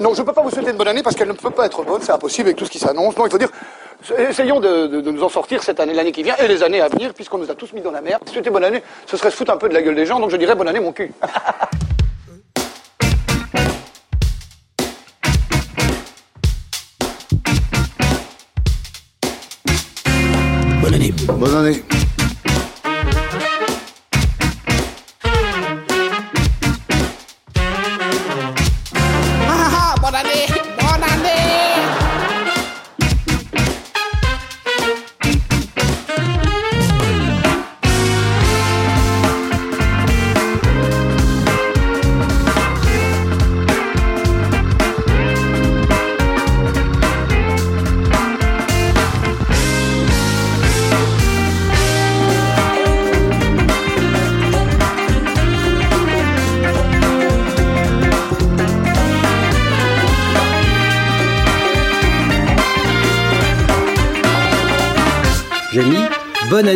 Non, je ne peux pas vous souhaiter une bonne année parce qu'elle ne peut pas être bonne, c'est impossible avec tout ce qui s'annonce. Non, il faut dire, essayons de, nous en sortir cette année, l'année qui vient et les années à venir, puisqu'on nous a tous mis dans la merde. Souhaiter bonne année, ce serait se foutre un peu de la gueule des gens, donc je dirais bonne année mon cul. bonne année. Bonne année.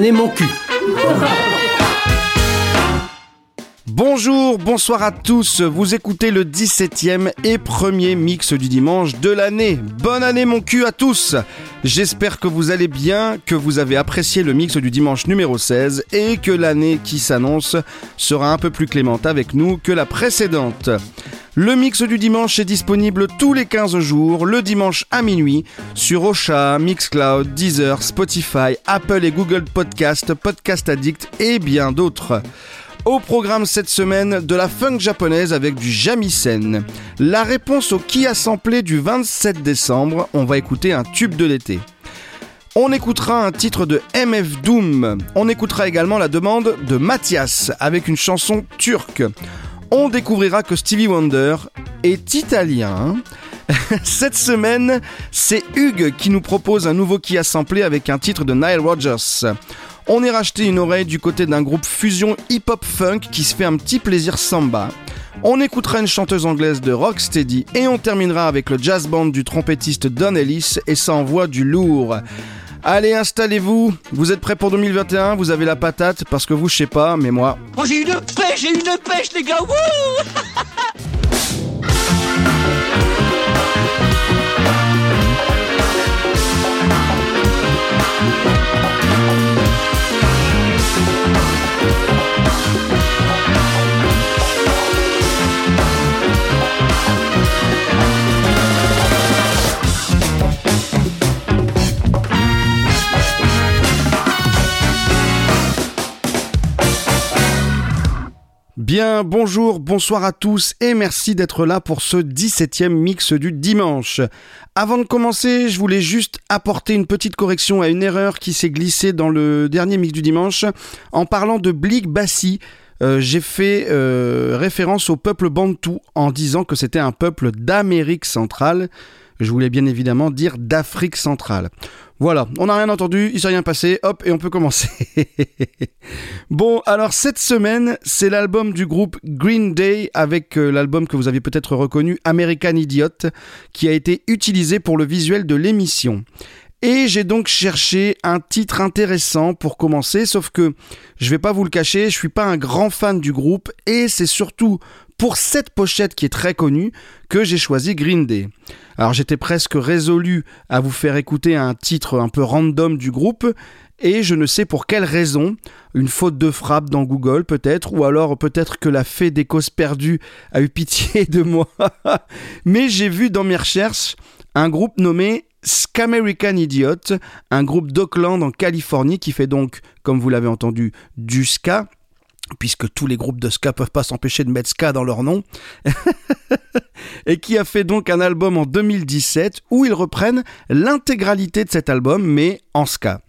Année mon cul. Bonsoir à tous, vous écoutez le 17e et premier mix du dimanche de l'année. Bonne année mon cul à tous J'espère que vous allez bien, que vous avez apprécié le mix du dimanche numéro 16 et que l'année qui s'annonce sera un peu plus clémente avec nous que la précédente. Le mix du dimanche est disponible tous les 15 jours, le dimanche à minuit, sur Ocha, Mixcloud, Deezer, Spotify, Apple et Google Podcast, Podcast Addict et bien d'autres. Au programme cette semaine de la funk japonaise avec du jamisen. La réponse au qui a samplé du 27 décembre, on va écouter un tube de l'été. On écoutera un titre de MF Doom. On écoutera également la demande de Mathias avec une chanson turque on découvrira que Stevie Wonder est italien. Cette semaine, c'est Hugues qui nous propose un nouveau qui a samplé avec un titre de Nile Rodgers. On est racheté une oreille du côté d'un groupe fusion hip-hop funk qui se fait un petit plaisir samba. On écoutera une chanteuse anglaise de Rocksteady et on terminera avec le jazz band du trompettiste Don Ellis et ça envoie du lourd. Allez, installez-vous. Vous êtes prêts pour 2021 Vous avez la patate? Parce que vous, je sais pas, mais moi. Oh, j'ai une pêche, j'ai une pêche, les gars Bien, bonjour, bonsoir à tous et merci d'être là pour ce 17e mix du dimanche. Avant de commencer, je voulais juste apporter une petite correction à une erreur qui s'est glissée dans le dernier mix du dimanche en parlant de Blig Bassi. Euh, j'ai fait euh, référence au peuple bantou en disant que c'était un peuple d'Amérique centrale. Je voulais bien évidemment dire d'Afrique centrale. Voilà, on n'a rien entendu, il s'est rien passé, hop, et on peut commencer. bon, alors cette semaine, c'est l'album du groupe Green Day avec euh, l'album que vous avez peut-être reconnu, American Idiot, qui a été utilisé pour le visuel de l'émission. Et j'ai donc cherché un titre intéressant pour commencer, sauf que je vais pas vous le cacher, je suis pas un grand fan du groupe et c'est surtout pour cette pochette qui est très connue que j'ai choisi Green Day. Alors j'étais presque résolu à vous faire écouter un titre un peu random du groupe et je ne sais pour quelle raison, une faute de frappe dans Google peut-être, ou alors peut-être que la fée des causes perdues a eu pitié de moi. Mais j'ai vu dans mes recherches un groupe nommé Scamerican Idiot, un groupe d'Oakland en Californie qui fait donc, comme vous l'avez entendu, du ska puisque tous les groupes de ska peuvent pas s'empêcher de mettre ska dans leur nom, et qui a fait donc un album en 2017 où ils reprennent l'intégralité de cet album, mais en ska.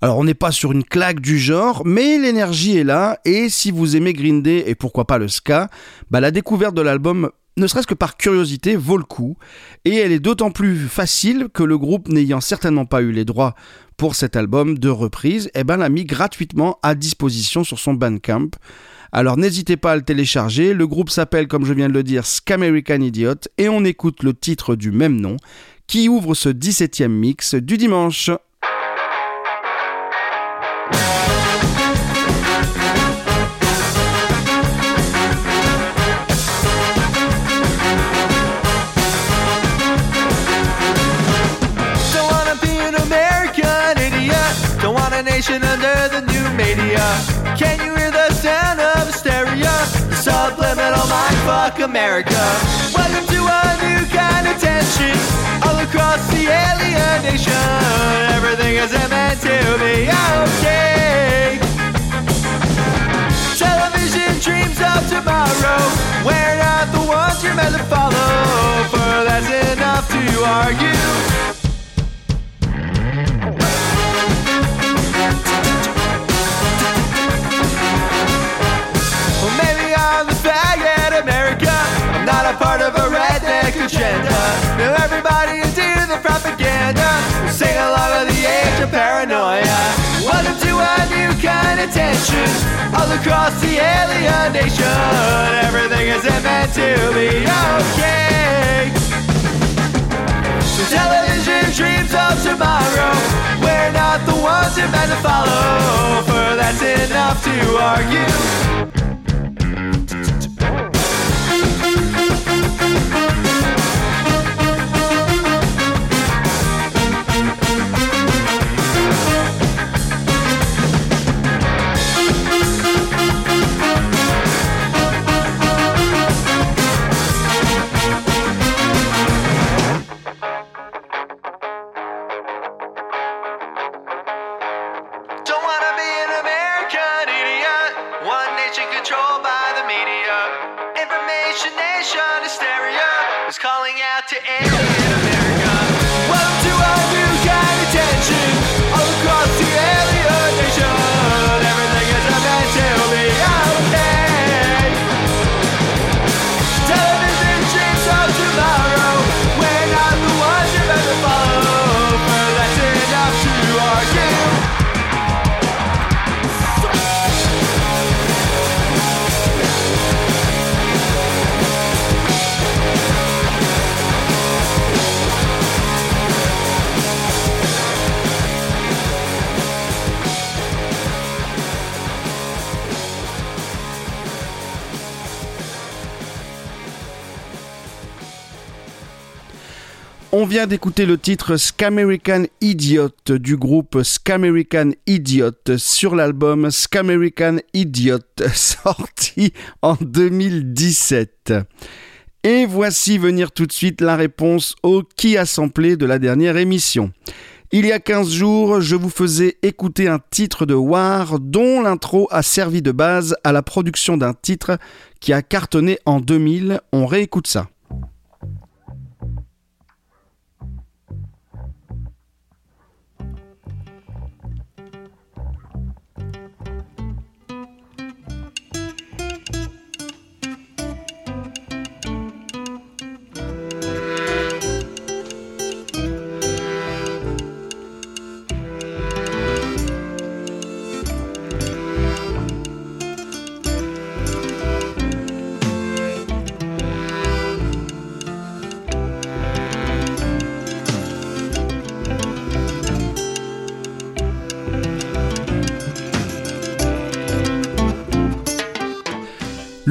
Alors on n'est pas sur une claque du genre, mais l'énergie est là, et si vous aimez Green et pourquoi pas le ska, bah la découverte de l'album ne serait-ce que par curiosité, vaut le coup. Et elle est d'autant plus facile que le groupe, n'ayant certainement pas eu les droits pour cet album de reprise, eh ben, l'a mis gratuitement à disposition sur son Bandcamp. Alors n'hésitez pas à le télécharger, le groupe s'appelle comme je viens de le dire Scamerican Idiot et on écoute le titre du même nom qui ouvre ce 17e mix du dimanche. Fuck America. Welcome to a new kind of tension all across the alien nation. Everything isn't meant to be okay. Television dreams of tomorrow. We're not the ones you're meant to follow. For that's enough to argue. Is propaganda. Sing along with the age of paranoia. Welcome to a new kind of tension all across the alien nation. Everything isn't meant to be okay. So television dreams of tomorrow. We're not the ones you're meant to follow. For that's enough to argue. D'écouter le titre Scamerican Idiot du groupe Scamerican Idiot sur l'album Scamerican Idiot sorti en 2017. Et voici venir tout de suite la réponse au qui a samplé de la dernière émission. Il y a 15 jours, je vous faisais écouter un titre de War dont l'intro a servi de base à la production d'un titre qui a cartonné en 2000. On réécoute ça.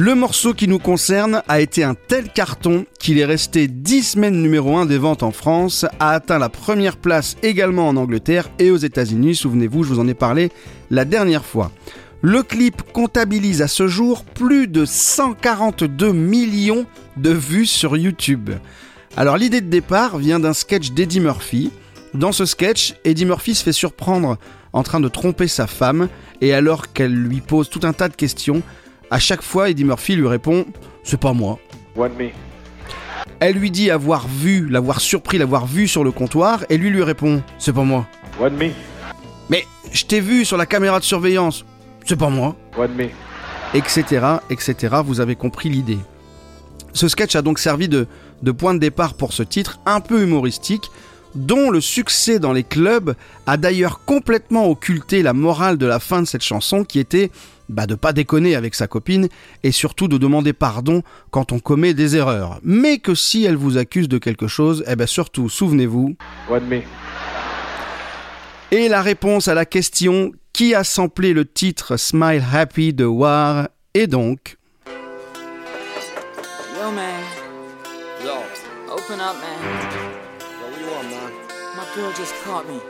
Le morceau qui nous concerne a été un tel carton qu'il est resté 10 semaines numéro 1 des ventes en France, a atteint la première place également en Angleterre et aux États-Unis, souvenez-vous, je vous en ai parlé la dernière fois. Le clip comptabilise à ce jour plus de 142 millions de vues sur YouTube. Alors l'idée de départ vient d'un sketch d'Eddie Murphy. Dans ce sketch, Eddie Murphy se fait surprendre en train de tromper sa femme et alors qu'elle lui pose tout un tas de questions, à chaque fois Eddie Murphy lui répond C'est pas moi. One me. Elle lui dit avoir vu, l'avoir surpris, l'avoir vu sur le comptoir et lui lui répond C'est pas moi. One me. Mais je t'ai vu sur la caméra de surveillance. C'est pas moi. One me. etc., etc. Vous avez compris l'idée. Ce sketch a donc servi de, de point de départ pour ce titre un peu humoristique, dont le succès dans les clubs a d'ailleurs complètement occulté la morale de la fin de cette chanson qui était bah, de pas déconner avec sa copine et surtout de demander pardon quand on commet des erreurs. Mais que si elle vous accuse de quelque chose, eh ben surtout, souvenez-vous. Et la réponse à la question qui a samplé le titre Smile Happy de War est donc Yo, man. Yo. Open up, man. Girl just caught me.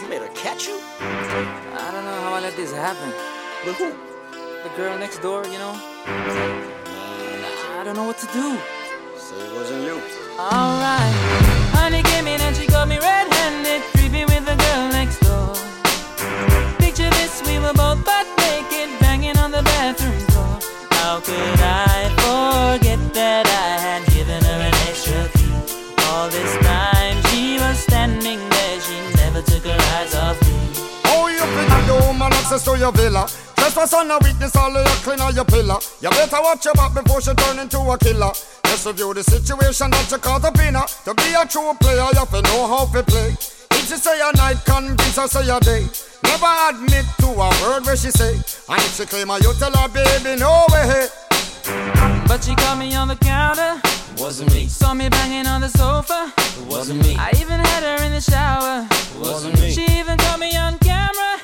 You made her catch you? I don't know how I let this happen. With who? The girl next door, you know? I don't know what to do. So it wasn't you. Alright. Honey came in and she got me red handed, creepy with the girl next door. Picture this, we were both access to your villa? Trespass on a weakness, all of your clean on your pillar. You better watch your back before she turn into a killer. Just review the situation that you caught up in. To be a true player, you have to know how to play. If she say a night, convince her say a day. Never admit to a word where she say. And if she claim her, you tell her, baby, no way. But she caught me on the counter. Wasn't me. Saw me banging on the sofa. It wasn't me. I even had her in the shower. It wasn't me. She even caught me on camera.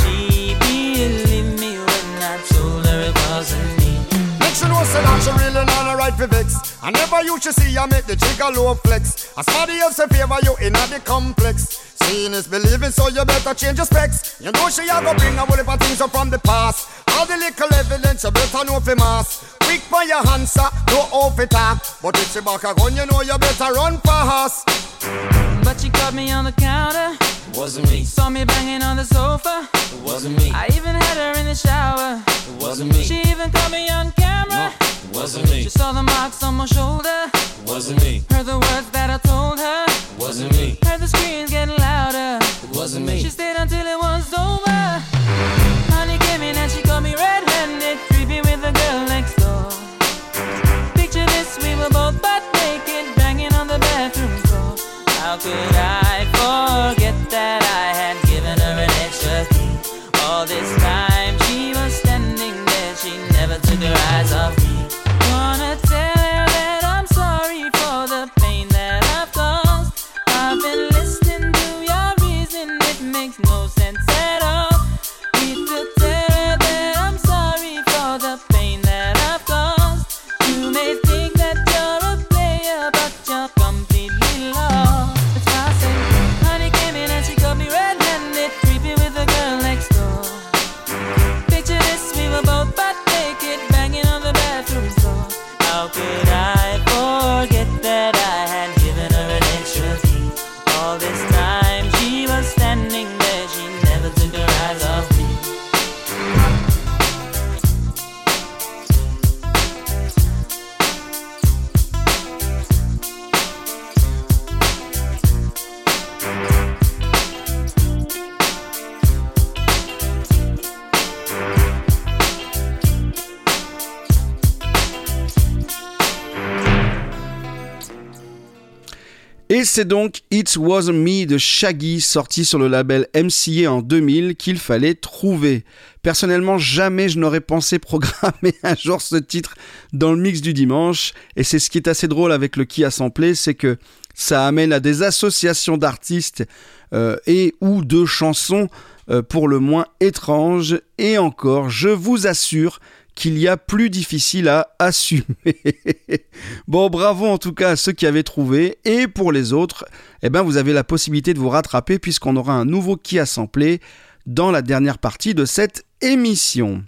she really not a vex. I never used to see I make the jigger low flex. As somebody else in favor you in the complex. Seeing is believing, so you better change your specs. You know she a go bring a whole heap of things up from the past. All the little evidence you better know for mass. Quick for your answer, no off it talk. But if she back a gun, you know you better run fast. But she caught me on the counter, It wasn't me. saw me banging on the sofa. It wasn't me. I even had her in the shower. It wasn't me. She even caught me on camera. It wasn't me. She saw the marks on my shoulder. It wasn't me. Heard the words that I told c'est donc It Wasn't Me de Shaggy, sorti sur le label MCA en 2000, qu'il fallait trouver. Personnellement, jamais je n'aurais pensé programmer un jour ce titre dans le mix du dimanche. Et c'est ce qui est assez drôle avec le qui a samplé, c'est que ça amène à des associations d'artistes euh, et ou de chansons euh, pour le moins étranges. Et encore, je vous assure qu'il y a plus difficile à assumer. bon, bravo en tout cas à ceux qui avaient trouvé. Et pour les autres, eh ben, vous avez la possibilité de vous rattraper puisqu'on aura un nouveau qui a samplé dans la dernière partie de cette émission.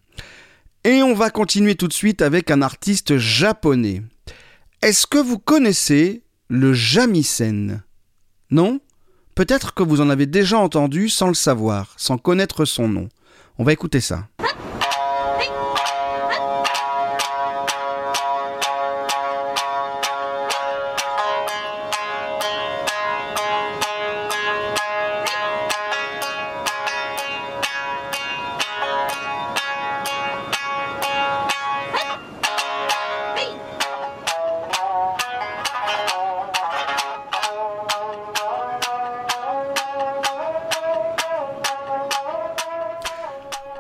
Et on va continuer tout de suite avec un artiste japonais. Est-ce que vous connaissez le shamisen Non? Peut-être que vous en avez déjà entendu sans le savoir, sans connaître son nom. On va écouter ça.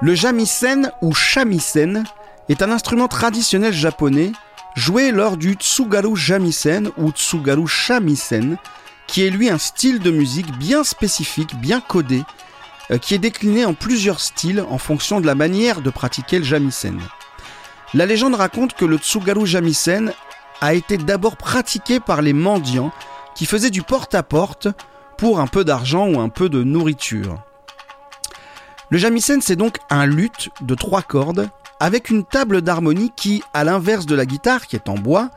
Le shamisen ou shamisen est un instrument traditionnel japonais joué lors du tsugaru shamisen ou tsugaru shamisen, qui est lui un style de musique bien spécifique, bien codé, euh, qui est décliné en plusieurs styles en fonction de la manière de pratiquer le shamisen. La légende raconte que le tsugaru shamisen a été d'abord pratiqué par les mendiants qui faisaient du porte-à-porte pour un peu d'argent ou un peu de nourriture. Le shamisen, c'est donc un luth de trois cordes avec une table d'harmonie qui, à l'inverse de la guitare qui est en bois,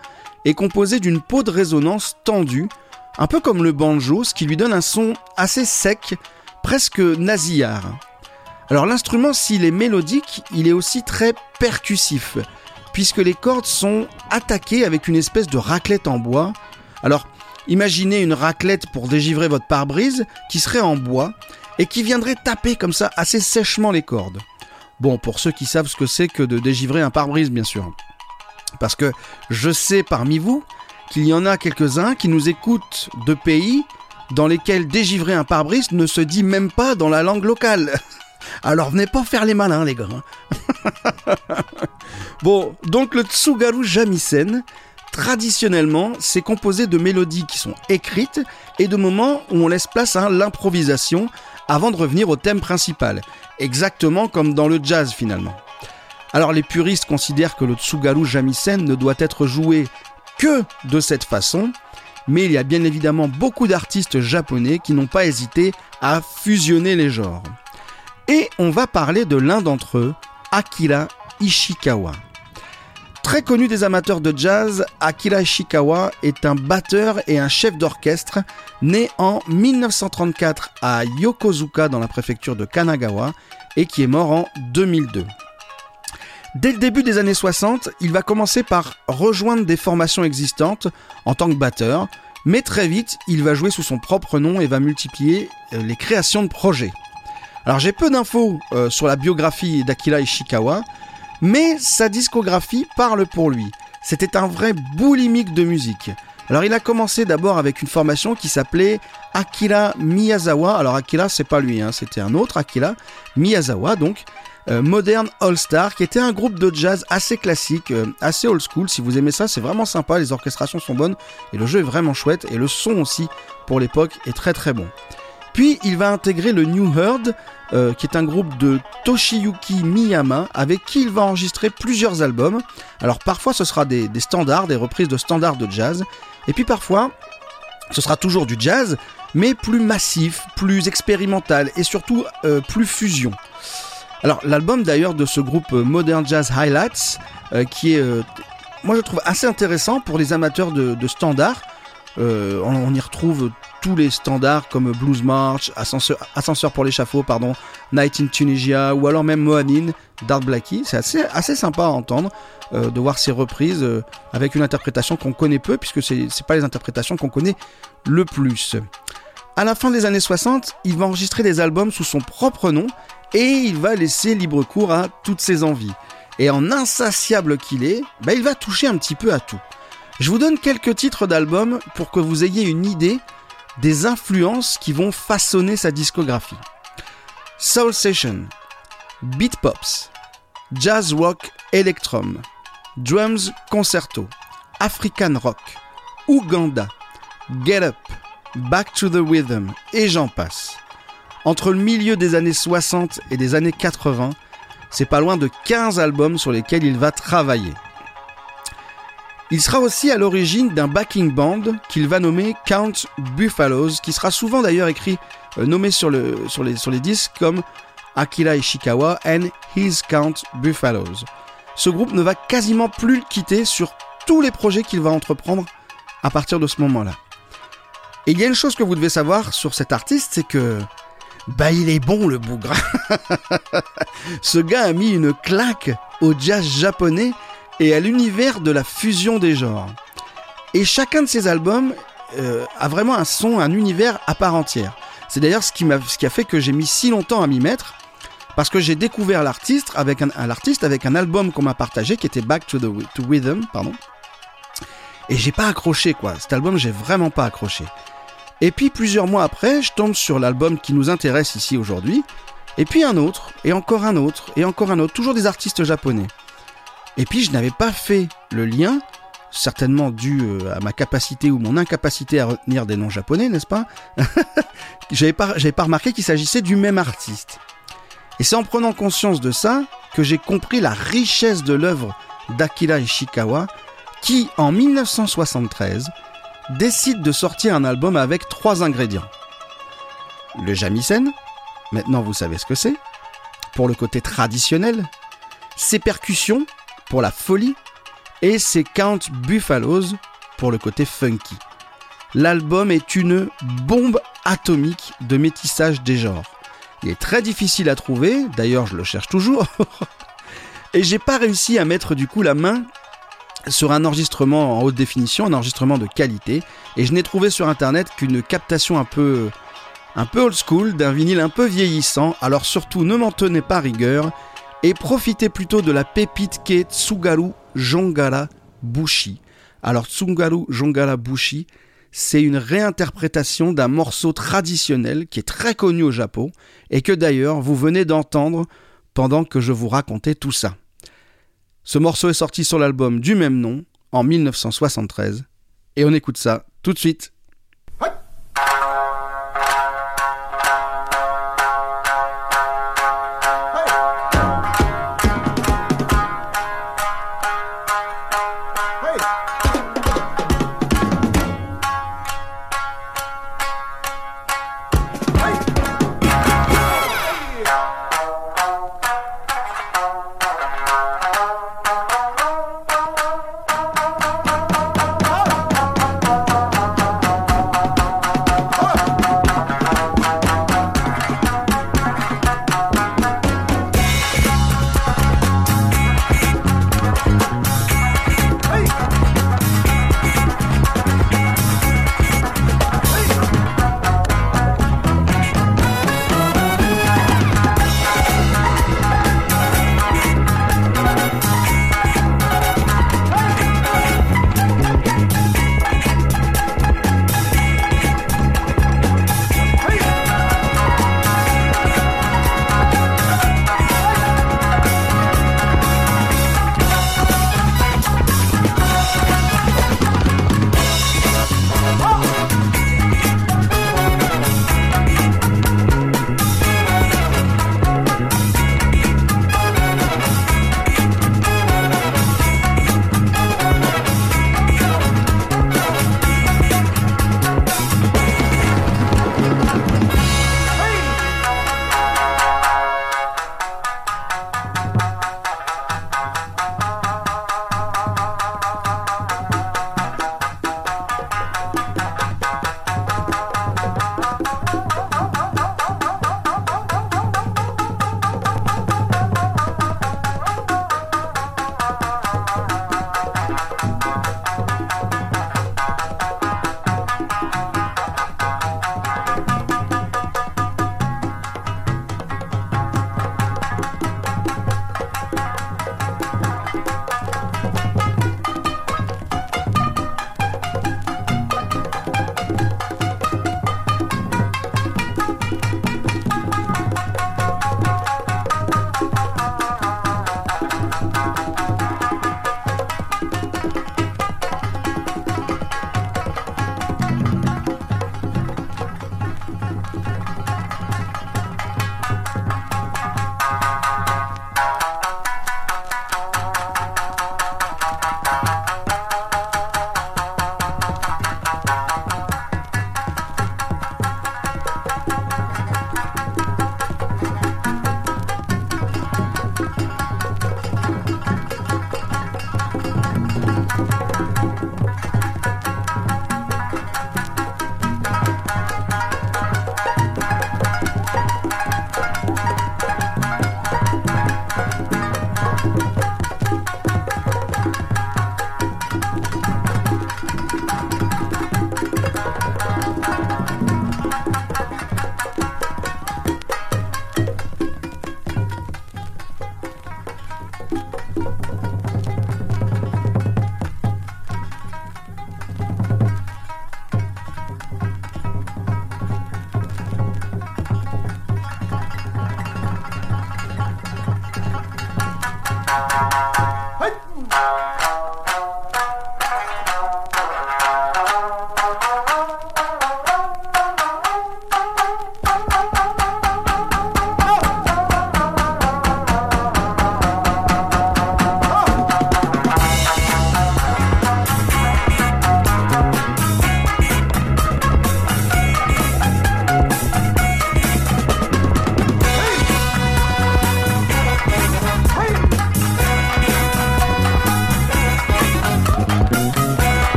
est composée d'une peau de résonance tendue, un peu comme le banjo, ce qui lui donne un son assez sec, presque nasillard. Alors l'instrument, s'il est mélodique, il est aussi très percussif, puisque les cordes sont attaquées avec une espèce de raclette en bois. Alors imaginez une raclette pour dégivrer votre pare-brise qui serait en bois et qui viendrait taper comme ça assez sèchement les cordes. Bon, pour ceux qui savent ce que c'est que de dégivrer un pare-brise, bien sûr. Parce que je sais parmi vous qu'il y en a quelques-uns qui nous écoutent de pays dans lesquels dégivrer un pare-brise ne se dit même pas dans la langue locale. Alors venez pas faire les malins, les gars. bon, donc le Tsugaru Jamisen, traditionnellement, c'est composé de mélodies qui sont écrites et de moments où on laisse place à l'improvisation avant de revenir au thème principal. Exactement comme dans le jazz finalement. Alors les puristes considèrent que le Tsugaru Jamisen ne doit être joué que de cette façon, mais il y a bien évidemment beaucoup d'artistes japonais qui n'ont pas hésité à fusionner les genres. Et on va parler de l'un d'entre eux, Akira Ishikawa. Très connu des amateurs de jazz, Akira Ishikawa est un batteur et un chef d'orchestre né en 1934 à Yokozuka dans la préfecture de Kanagawa et qui est mort en 2002. Dès le début des années 60, il va commencer par rejoindre des formations existantes en tant que batteur, mais très vite, il va jouer sous son propre nom et va multiplier euh, les créations de projets. Alors j'ai peu d'infos euh, sur la biographie d'Akira Ishikawa, mais sa discographie parle pour lui. C'était un vrai boulimique de musique. Alors il a commencé d'abord avec une formation qui s'appelait Akira Miyazawa. Alors Akira c'est pas lui, hein, c'était un autre Akira Miyazawa donc. euh, Modern All Star, qui était un groupe de jazz assez classique, euh, assez old school. Si vous aimez ça, c'est vraiment sympa. Les orchestrations sont bonnes et le jeu est vraiment chouette. Et le son aussi, pour l'époque, est très très bon. Puis il va intégrer le New Herd, euh, qui est un groupe de Toshiyuki Miyama, avec qui il va enregistrer plusieurs albums. Alors parfois ce sera des, standards, des reprises de standards de jazz, et puis parfois ce sera toujours du jazz, mais plus massif, plus expérimental, et surtout euh, plus fusion. Alors l'album d'ailleurs de ce groupe euh, Modern Jazz Highlights, qui est, moi je trouve assez intéressant pour les amateurs de, standards. On y retrouve tous les standards comme Blues March, Ascenseur, Ascenseur pour l'échafaud, pardon, Night in Tunisia, ou alors même Moanin d'Art Blackie. C'est assez, assez sympa à entendre euh, de voir ces reprises euh, avec une interprétation qu'on connaît peu, puisque c'est pas les interprétations qu'on connaît le plus. À la fin des années 60, il va enregistrer des albums sous son propre nom et il va laisser libre cours à toutes ses envies. Et en insatiable qu'il est, bah, il va toucher un petit peu à tout. Je vous donne quelques titres d'albums pour que vous ayez une idée des influences qui vont façonner sa discographie. Soul Session, Beat Pops, Jazz Rock Electrum, Drums Concerto, African Rock, Uganda, Get Up, Back to the Rhythm, et j'en passe. Entre le milieu des années 60 et des années 80, c'est pas loin de 15 albums sur lesquels il va travailler. Il sera aussi à l'origine d'un backing band qu'il va nommer Count Buffaloes, qui sera souvent d'ailleurs écrit, euh, nommé sur, le, sur, les, sur les disques comme Akira Ishikawa and His Count Buffaloes. Ce groupe ne va quasiment plus le quitter sur tous les projets qu'il va entreprendre à partir de ce moment-là. Et il y a une chose que vous devez savoir sur cet artiste, c'est que bah il est bon le bougre. Ce gars a mis une claque au jazz japonais et à l'univers de la fusion des genres. Et chacun de ses albums euh, a vraiment un son, un univers à part entière. C'est d'ailleurs ce ce qui a fait que j'ai mis si longtemps à m'y mettre, parce que j'ai découvert l'artiste avec un, avec un album qu'on m'a partagé qui était Back to the to Rhythm, pardon. Et j'ai pas accroché quoi. Cet album j'ai vraiment pas accroché. Et puis plusieurs mois après, je tombe sur l'album qui nous intéresse ici aujourd'hui, Et puis un autre, et encore un autre, et encore un autre, toujours des artistes japonais. Et puis je n'avais pas fait le lien, certainement dû euh, à ma capacité ou mon incapacité à retenir des noms japonais, n'est-ce pas J'avais pas, pas remarqué qu'il s'agissait du même artiste. Et c'est en prenant conscience de ça que j'ai compris la richesse de l'œuvre d'Akira Ishikawa, qui, en 1973, décide de sortir un album avec trois ingrédients. Le shamisen, maintenant vous savez ce que c'est, pour le côté traditionnel, ses percussions, pour la folie, et ses Count Buffaloes, pour le côté funky. L'album est une bombe atomique de métissage des genres. Il est très difficile à trouver, d'ailleurs je le cherche toujours, et j'ai pas réussi à mettre du coup la main sur un enregistrement en haute définition, un enregistrement de qualité, et je n'ai trouvé sur internet qu'une captation un peu un peu old school d'un vinyle un peu vieillissant, alors surtout ne m'en tenez pas rigueur et profitez plutôt de la pépite qu'est Tsugaru Jongara Bushi. Alors Tsugaru Jongara Bushi, c'est une réinterprétation d'un morceau traditionnel qui est très connu au Japon et que d'ailleurs vous venez d'entendre pendant que je vous racontais tout ça. Ce morceau est sorti sur l'album du même nom en 1973 et on écoute ça tout de suite.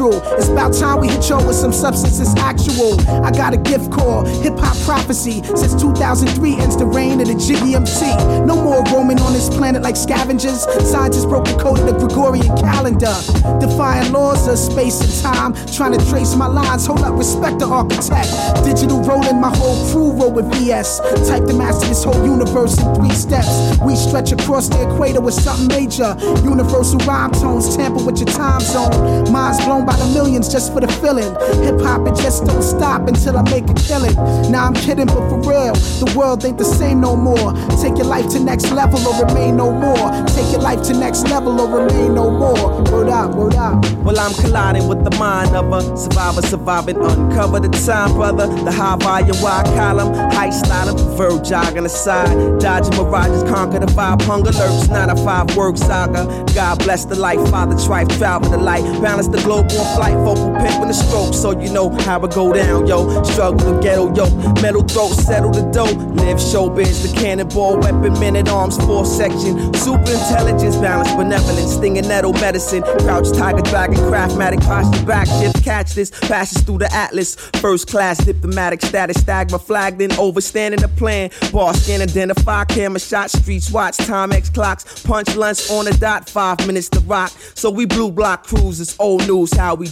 Show. It's about time we hit y'all with some substances actual. I got a gift called hip hop prophecy. Since 2003 ends the reign of the MC. No more roaming on this planet like scavengers. Scientists broke the code of the Gregorian calendar. Defying laws of space and time. Trying to trace my lines. Hold up, respect the architect. Digital rolling, my whole crew roll with VS. Type to master this whole universe in three steps. We stretch across the equator with something major. Universal rhyme tones tamper with your time zone. Minds blown by the millions just for the feeling. Hip hop, it just don't stop until I make a killing. Now I'm kidding, but for real, the world ain't the same no more. Take your life to next level or remain no more. Take your life to next level or remain no more. Word up, word up. Well, I'm colliding with the mind of a survivor, surviving, uncover the time, brother. The high volume, wide column, high style, verb jog aside. Dodging mirages, conquer the vibe, hunger lurks. Not a five word saga. God bless the life, Father Trife, travel the light. Balance the globe on flight, vocal pimp with a stroke. So you know how it go down, yo. Struggle to ghetto, yo. Metal throat, settle the dough. Live showbiz, the cannonball, weapon, men at arms, four section. Super intelligence, balance, benevolence, stinging nettle medicine. Crouch, tiger, dragon, craftmatic, posture, back shift. Catch this, passes through the atlas. First class, diplomatic status, stagma, flag, then overstanding the plan. Bar scan, identify, camera shot, streets watch, time X clocks. Punch lunch on the dot, five minutes to rock. So we blue block cruises, old news, how we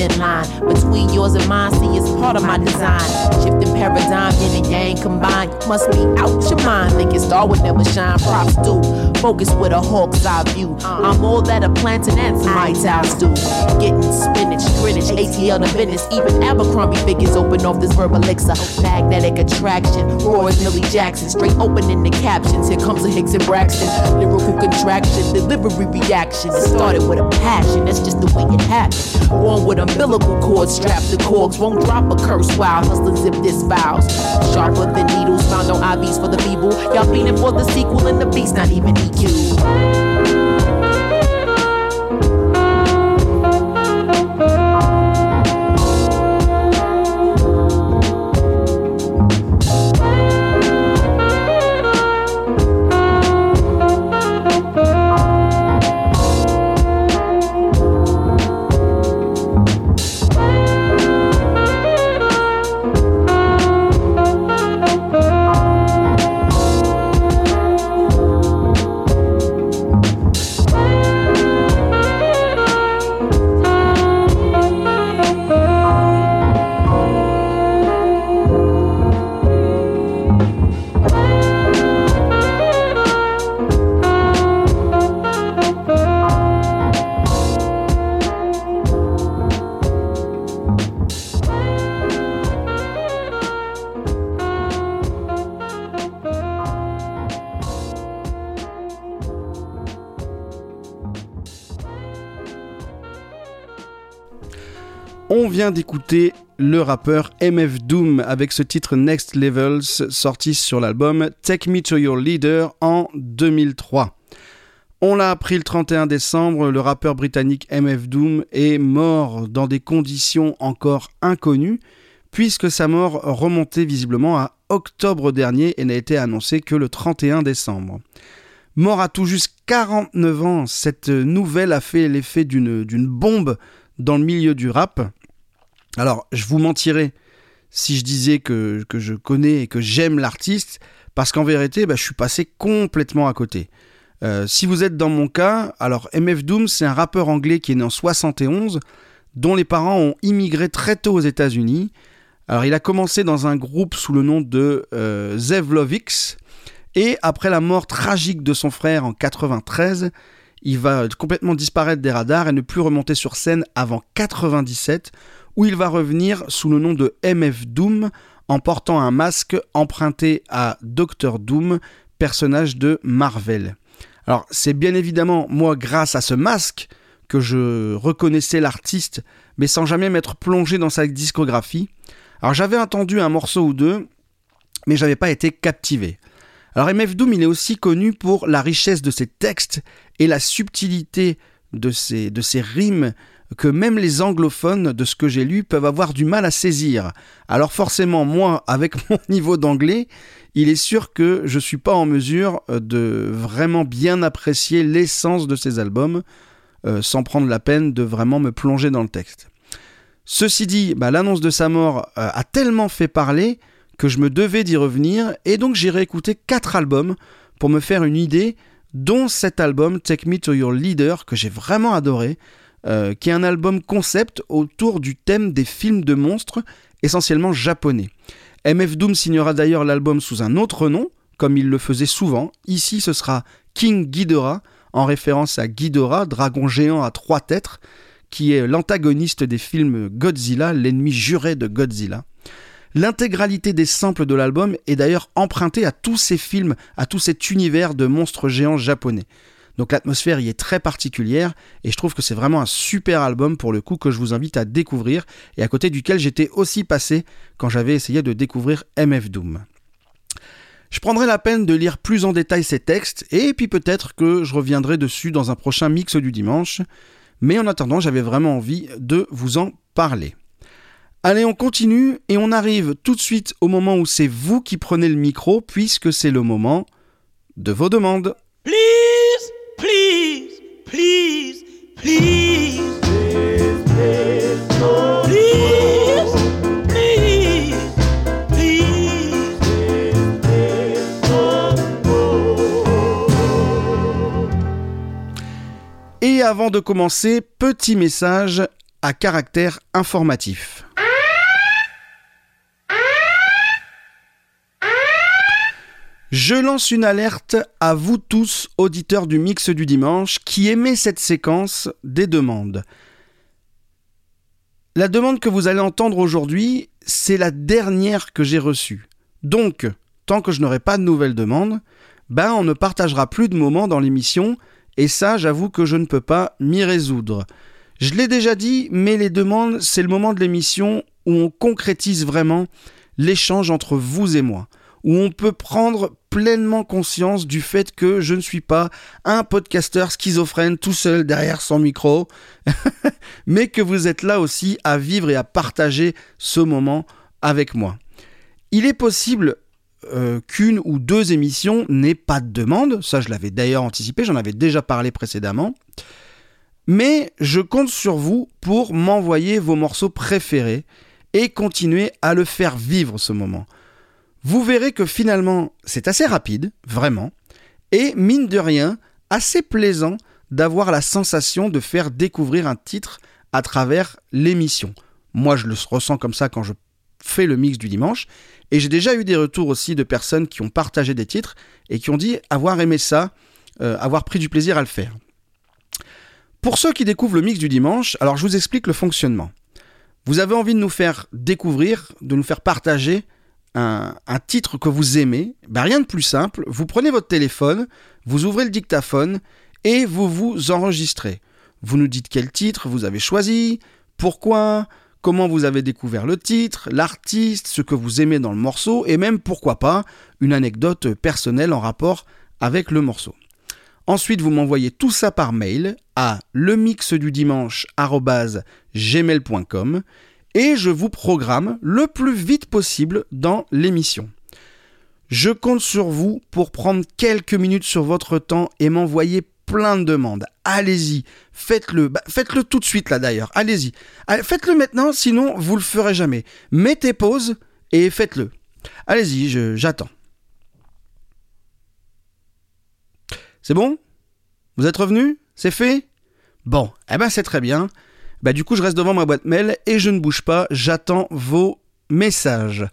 I'ma drop one rhyme, but every time I cross the thin line between yours and mine, see it's part of my design. Shifting paradigm, yin and yang combined. Must be out your mind, thinking star would never shine. Props do, focus with a hawk's eye view. Uh. I'm all that a plant and some White House do. Getting spinach, Greenwich, ATL to Venice. Even Abercrombie figures open off this verbal elixir. Magnetic attraction, raw as Millie Jackson. Straight opening the captions. Here comes a Hicks and Braxton. Lyrical contraction, delivery reaction. It started with a passion, that's just the way it happened. One with umbilical cords strapped to cords. Won't drop a curse while hustlers zip this vows. Sharper than needles, found no IVs for the feeble. Y'all fiending for the sequel and the beast not even EQ. Vient d'écouter le rappeur MF Doom avec ce titre Next Levels sorti sur l'album Take Me to Your Leader en 2003. On l'a appris le 31 décembre, le rappeur britannique MF Doom est mort dans des conditions encore inconnues, puisque sa mort remontait visiblement à octobre dernier et n'a été annoncée que le 31 décembre. Mort à tout juste 49 ans, cette nouvelle a fait l'effet d'une bombe dans le milieu du rap. Alors, je vous mentirais si je disais que, je connais et que j'aime l'artiste, parce qu'en vérité, bah, je suis passé complètement à côté. Euh, si vous êtes dans mon cas, alors MF Doom, c'est un rappeur anglais qui est né en 71, dont les parents ont immigré très tôt aux États-Unis. Alors, il a commencé dans un groupe sous le nom de euh, Zev Lovix, et après la mort tragique de son frère en 93, il va complètement disparaître des radars et ne plus remonter sur scène avant 97, où il va revenir sous le nom de MF Doom en portant un masque emprunté à Dr Doom, personnage de Marvel. Alors c'est bien évidemment moi grâce à ce masque que je reconnaissais l'artiste, mais sans jamais m'être plongé dans sa discographie. Alors j'avais entendu un morceau ou deux, mais j'avais pas été captivé. Alors MF Doom, il est aussi connu pour la richesse de ses textes et la subtilité de ses rimes que même les anglophones, de ce que j'ai lu, peuvent avoir du mal à saisir. Alors forcément, moi, avec mon niveau d'anglais, il est sûr que je suis pas en mesure euh, de vraiment bien apprécier l'essence de ces albums, euh, sans prendre la peine de vraiment me plonger dans le texte. Ceci dit, bah, l'annonce de sa mort euh, a tellement fait parler que je me devais d'y revenir, et donc j'ai réécouté quatre albums pour me faire une idée, dont cet album Take Me to Your Leader, que j'ai vraiment adoré, euh, qui est un album concept autour du thème des films de monstres, essentiellement japonais. MF Doom signera d'ailleurs l'album sous un autre nom, comme il le faisait souvent. Ici, ce sera King Ghidorah, en référence à Ghidorah, dragon géant à trois têtes, qui est l'antagoniste des films Godzilla, l'ennemi juré de Godzilla. L'intégralité des samples de l'album est d'ailleurs empruntée à tous ces films, à tout cet univers de monstres géants japonais. Donc l'atmosphère y est très particulière et je trouve que c'est vraiment un super album pour le coup que je vous invite à découvrir et à côté duquel j'étais aussi passé quand j'avais essayé de découvrir MF Doom. Je prendrai la peine de lire plus en détail ces textes et puis peut-être que je reviendrai dessus dans un prochain mix du dimanche. Mais en attendant, j'avais vraiment envie de vous en parler. Allez, on continue et on arrive tout de suite au moment où c'est vous qui prenez le micro puisque c'est le moment de vos demandes. Avant de commencer, petit message à caractère informatif. Je lance une alerte à vous tous, auditeurs du mix du dimanche, qui aimez cette séquence des demandes. La demande que vous allez entendre aujourd'hui, c'est la dernière que j'ai reçue. Donc, tant que je n'aurai pas de nouvelles demandes, ben on ne partagera plus de moments dans l'émission, et ça, j'avoue que je ne peux pas m'y résoudre. Je l'ai déjà dit, mais les demandes, c'est le moment de l'émission où on concrétise vraiment l'échange entre vous et moi où on peut prendre pleinement conscience du fait que je ne suis pas un podcasteur schizophrène tout seul derrière son micro, mais que vous êtes là aussi à vivre et à partager ce moment avec moi. Il est possible euh, qu'une ou deux émissions n'aient pas de demande, ça je l'avais d'ailleurs anticipé, j'en avais déjà parlé précédemment, mais je compte sur vous pour m'envoyer vos morceaux préférés et continuer à le faire vivre ce moment. Vous verrez que finalement c'est assez rapide, vraiment, et mine de rien, assez plaisant d'avoir la sensation de faire découvrir un titre à travers l'émission. Moi je le ressens comme ça quand je fais le mix du dimanche, et j'ai déjà eu des retours aussi de personnes qui ont partagé des titres et qui ont dit avoir aimé ça, euh, avoir pris du plaisir à le faire. Pour ceux qui découvrent le mix du dimanche, alors je vous explique le fonctionnement. Vous avez envie de nous faire découvrir, de nous faire partager un, titre que vous aimez, ben rien de plus simple, vous prenez votre téléphone, vous ouvrez le dictaphone et vous vous enregistrez. Vous nous dites quel titre vous avez choisi, pourquoi, comment vous avez découvert le titre, l'artiste, ce que vous aimez dans le morceau, et même pourquoi pas une anecdote personnelle en rapport avec le morceau. Ensuite, vous m'envoyez tout ça par mail à lemixdudimanche@gmail.com et je vous programme le plus vite possible dans l'émission. Je compte sur vous pour prendre quelques minutes sur votre temps et m'envoyer plein de demandes. Allez-y, faites-le. Bah, faites-le tout de suite là d'ailleurs. Allez-y. Allez, Faites-le maintenant, sinon vous le ferez jamais. Mettez pause et faites-le. Allez-y, j'attends. C'est bon? Vous êtes revenu? C'est fait? Bon, eh ben c'est très bien. Bah du coup je reste devant ma boîte mail et je ne bouge pas, j'attends vos messages.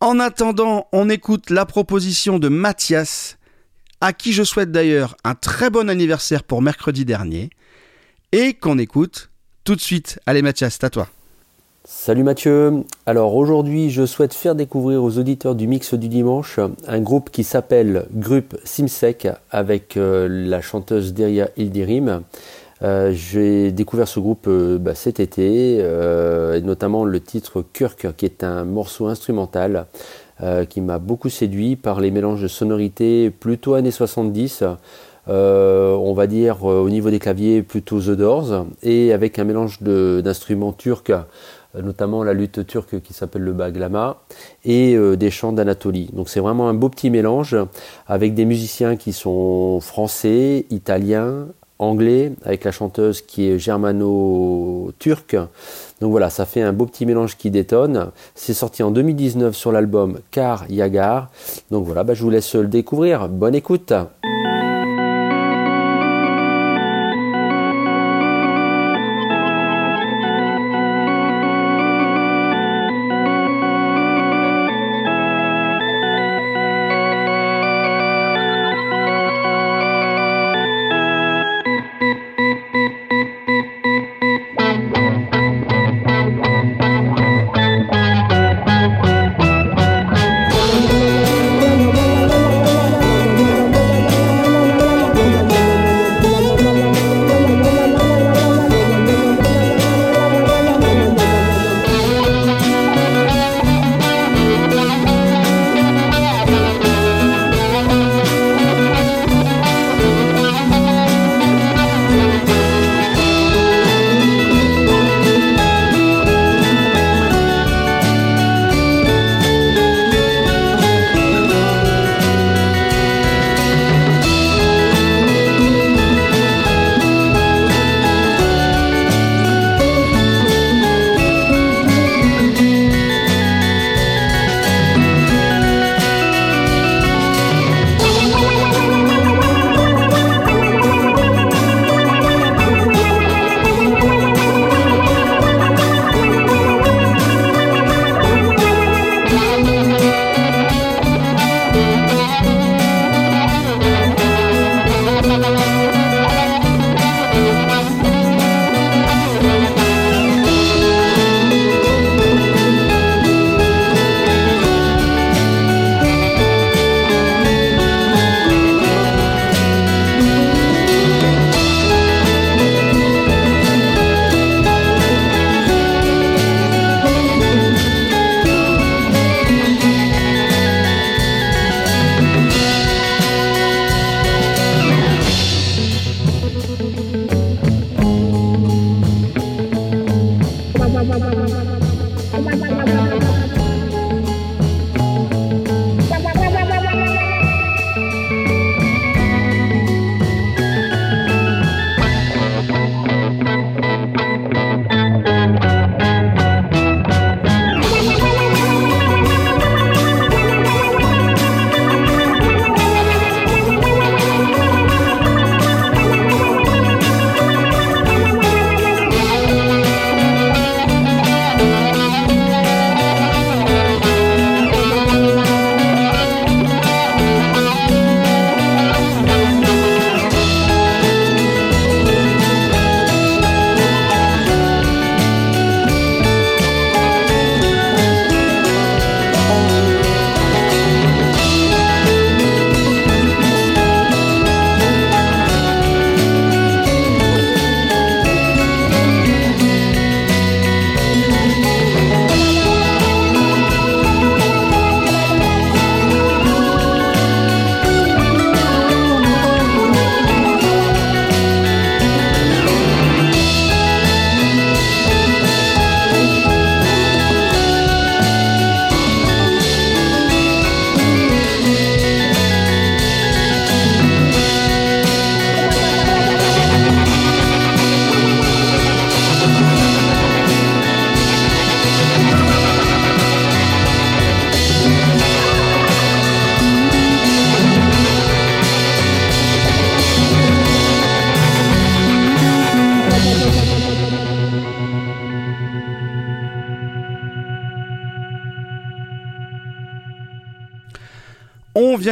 En attendant, on écoute la proposition de Mathias, à qui je souhaite d'ailleurs un très bon anniversaire pour mercredi dernier, et qu'on écoute tout de suite. Allez Mathias, c'est à toi. Salut Mathieu. Alors aujourd'hui, je souhaite faire découvrir aux auditeurs du mix du dimanche un groupe qui s'appelle Groupe Simsec avec euh, la chanteuse Deria Ildirim. Euh, J'ai découvert ce groupe euh, bah, cet été, et notamment le titre Kirk, qui est un morceau instrumental euh, qui m'a beaucoup séduit par les mélanges de sonorités plutôt années 70. euh, on va dire euh, au niveau des claviers plutôt The Doors et avec un mélange d'instruments turcs notamment la lutte turque qui s'appelle le baglama et des chants d'Anatolie. Donc c'est vraiment un beau petit mélange avec des musiciens qui sont français, italiens, anglais, avec la chanteuse qui est germano-turque. Donc voilà, ça fait un beau petit mélange qui détonne. C'est sorti en 2019 sur l'album Car Yagar. Donc voilà, bah, je vous laisse le découvrir. Bonne écoute.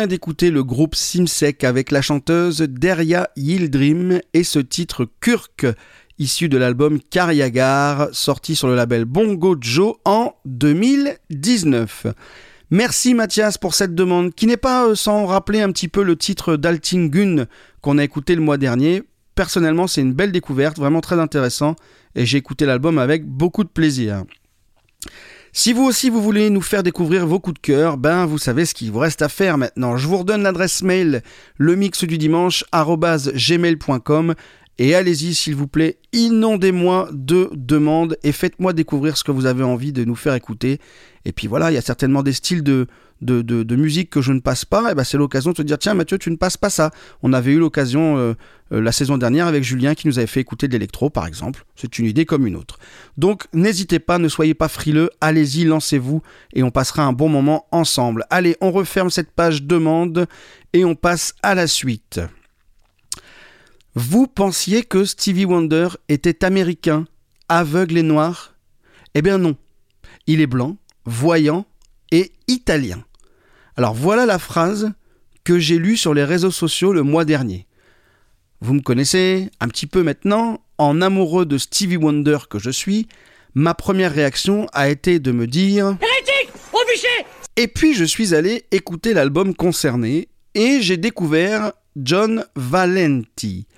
D'écouter le groupe Simsek avec la chanteuse Deria Yildirim et ce titre Kurk, issu de l'album Karyagar, sorti sur le label Bongo Joe en 2019. Merci Mathias pour cette demande, qui n'est pas euh, sans rappeler un petit peu le titre d'Altingun qu'on a écouté le mois dernier. Personnellement, c'est une belle découverte, vraiment très intéressant, et j'ai écouté l'album avec beaucoup de plaisir. Si vous aussi vous voulez nous faire découvrir vos coups de cœur, ben vous savez ce qu'il vous reste à faire maintenant. Je vous redonne l'adresse mail le mix du dimanche gmail.com et allez-y s'il vous plaît, inondez-moi de demandes et faites-moi découvrir ce que vous avez envie de nous faire écouter. Et puis voilà, il y a certainement des styles de, de, musique que je ne passe pas, ben c'est l'occasion de te dire tiens Mathieu tu ne passes pas ça. On avait eu l'occasion euh, euh, la saison dernière avec Julien qui nous avait fait écouter de l'électro par exemple. C'est une idée comme une autre. Donc n'hésitez pas, ne soyez pas frileux, allez-y, lancez-vous et on passera un bon moment ensemble. Allez, on referme cette page demande et on passe à la suite. Vous pensiez que Stevie Wonder était américain, aveugle et noir? Eh bien non. Il est blanc, voyant et italien. Alors voilà la phrase que j'ai lue sur les réseaux sociaux le mois dernier. Vous me connaissez un petit peu maintenant, en amoureux de Stevie Wonder que je suis, ma première réaction a été de me dire Hérétique Au bûcher Et puis je suis allé écouter l'album concerné et j'ai découvert John Valenti.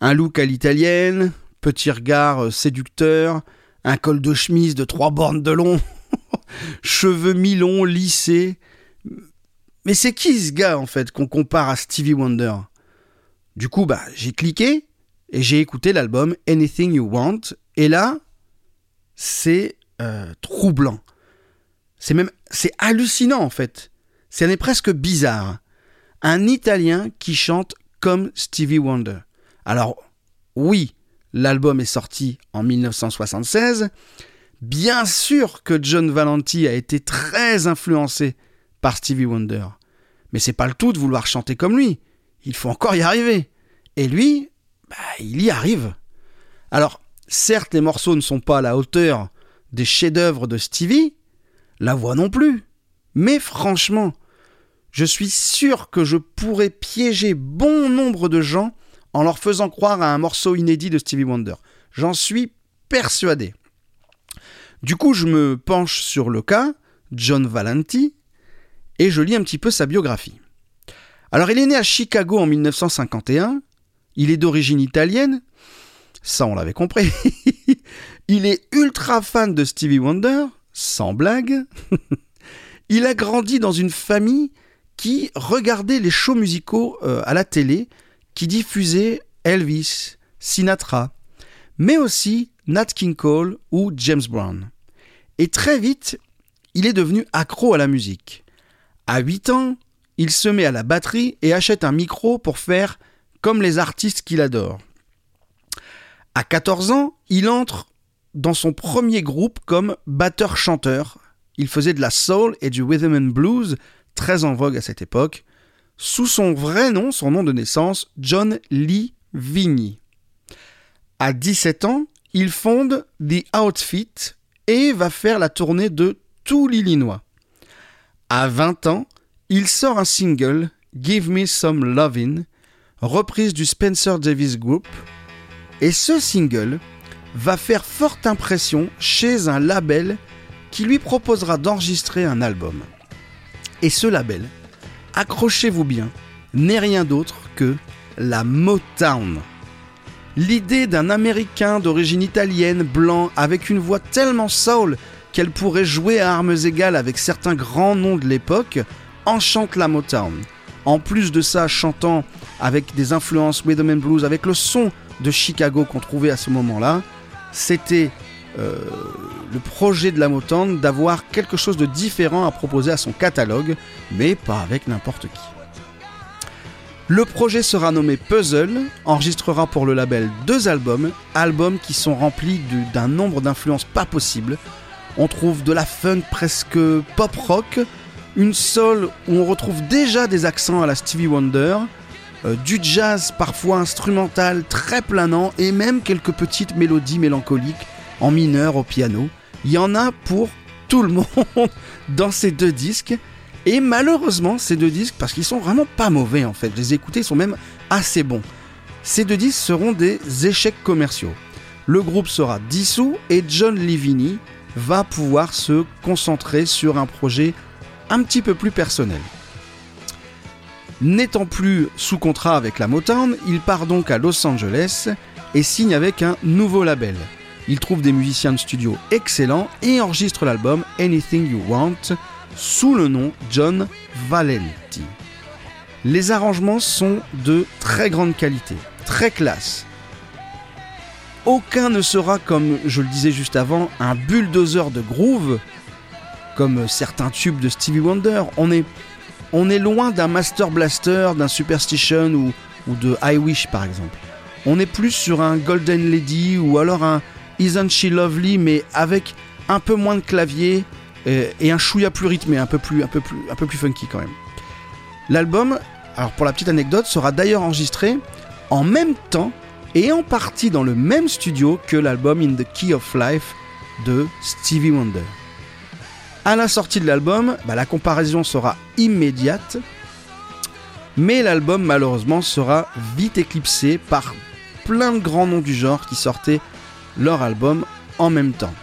Un look à l'italienne, petit regard euh, séducteur, un col de chemise de trois bornes de long, cheveux mi-longs, lissés. Mais c'est qui ce gars en fait qu'on compare à Stevie Wonder? Du coup, bah, j'ai cliqué et j'ai écouté l'album Anything You Want et là, c'est euh, troublant. C'est même, c'est hallucinant en fait. C'est presque bizarre. Un Italien qui chante comme Stevie Wonder. Alors, oui, l'album est sorti en 1976. Bien sûr que John Valenti a été très influencé par Stevie Wonder. Mais c'est pas le tout de vouloir chanter comme lui. Il faut encore y arriver. Et lui, bah, il y arrive. Alors, certes, les morceaux ne sont pas à la hauteur des chefs-d'œuvre de Stevie, la voix non plus. Mais franchement, je suis sûr que je pourrais piéger bon nombre de gens en leur faisant croire à un morceau inédit de Stevie Wonder. J'en suis persuadé. Du coup, je me penche sur le cas, John Valenti, et je lis un petit peu sa biographie. Alors, il est né à Chicago en 1951, il est d'origine italienne, ça on l'avait compris. il est ultra fan de Stevie Wonder, sans blague. il a grandi dans une famille qui regardait les shows musicaux euh, à la télé qui diffusait Elvis, Sinatra, mais aussi Nat King Cole ou James Brown. Et très vite, il est devenu accro à la musique. À 8 ans, il se met à la batterie et achète un micro pour faire comme les artistes qu'il adore. À 14 ans, il entre dans son premier groupe comme batteur-chanteur. Il faisait de la soul et du rhythm and blues, très en vogue à cette époque sous son vrai nom, son nom de naissance, John Lee Vigny. À 17 ans, il fonde The Outfit et va faire la tournée de tout l'Illinois. À 20 ans, il sort un single, Give Me Some Lovin', reprise du Spencer Davis Group, et ce single va faire forte impression chez un label qui lui proposera d'enregistrer un album. Et ce label, accrochez-vous bien, n'est rien d'autre que la Motown. L'idée d'un Américain d'origine italienne, blanc, avec une voix tellement soul qu'elle pourrait jouer à armes égales avec certains grands noms de l'époque, enchante la Motown. En plus de ça, chantant avec des influences rhythm and blues, avec le son de Chicago qu'on trouvait à ce moment-là, c'était euh, le projet de la Motown d'avoir quelque chose de différent à proposer à son catalogue, mais pas avec n'importe qui. Le projet sera nommé Puzzle, enregistrera pour le label deux albums, albums qui sont remplis d'un nombre d'influences pas possible. On trouve de la funk presque pop rock, une soul où on retrouve déjà des accents à la Stevie Wonder, euh, du jazz parfois instrumental très planant et même quelques petites mélodies mélancoliques en mineur au piano. Il y en a pour tout le monde dans ces deux disques. Et malheureusement, ces deux disques, parce qu'ils sont vraiment pas mauvais en fait, les ils sont même assez bons. Ces deux disques seront des échecs commerciaux. Le groupe sera dissous et John Livini va pouvoir se concentrer sur un projet un petit peu plus personnel. N'étant plus sous contrat avec la Motown, il part donc à Los Angeles et signe avec un nouveau label. Il trouve des musiciens de studio excellents et enregistre l'album Anything You Want sous le nom John Valenti. Les arrangements sont de très grande qualité, très classe. Aucun ne sera, comme je le disais juste avant, un bulldozer de groove, comme certains tubes de Stevie Wonder. On est, on est loin d'un Master Blaster, d'un Superstition ou, de I Wish par exemple. On est plus sur un Golden Lady ou alors un Isn't She Lovely, mais avec un peu moins de clavier et, et un chouïa plus rythmé, un peu plus, un peu plus, un peu plus funky quand même. L'album, alors pour la petite anecdote, sera d'ailleurs enregistré en même temps et en partie dans le même studio que l'album In the Key of Life de Stevie Wonder. À la sortie de l'album, bah, la comparaison sera immédiate, mais l'album malheureusement sera vite éclipsé par plein de grands noms du genre qui sortaient leur album en même temps.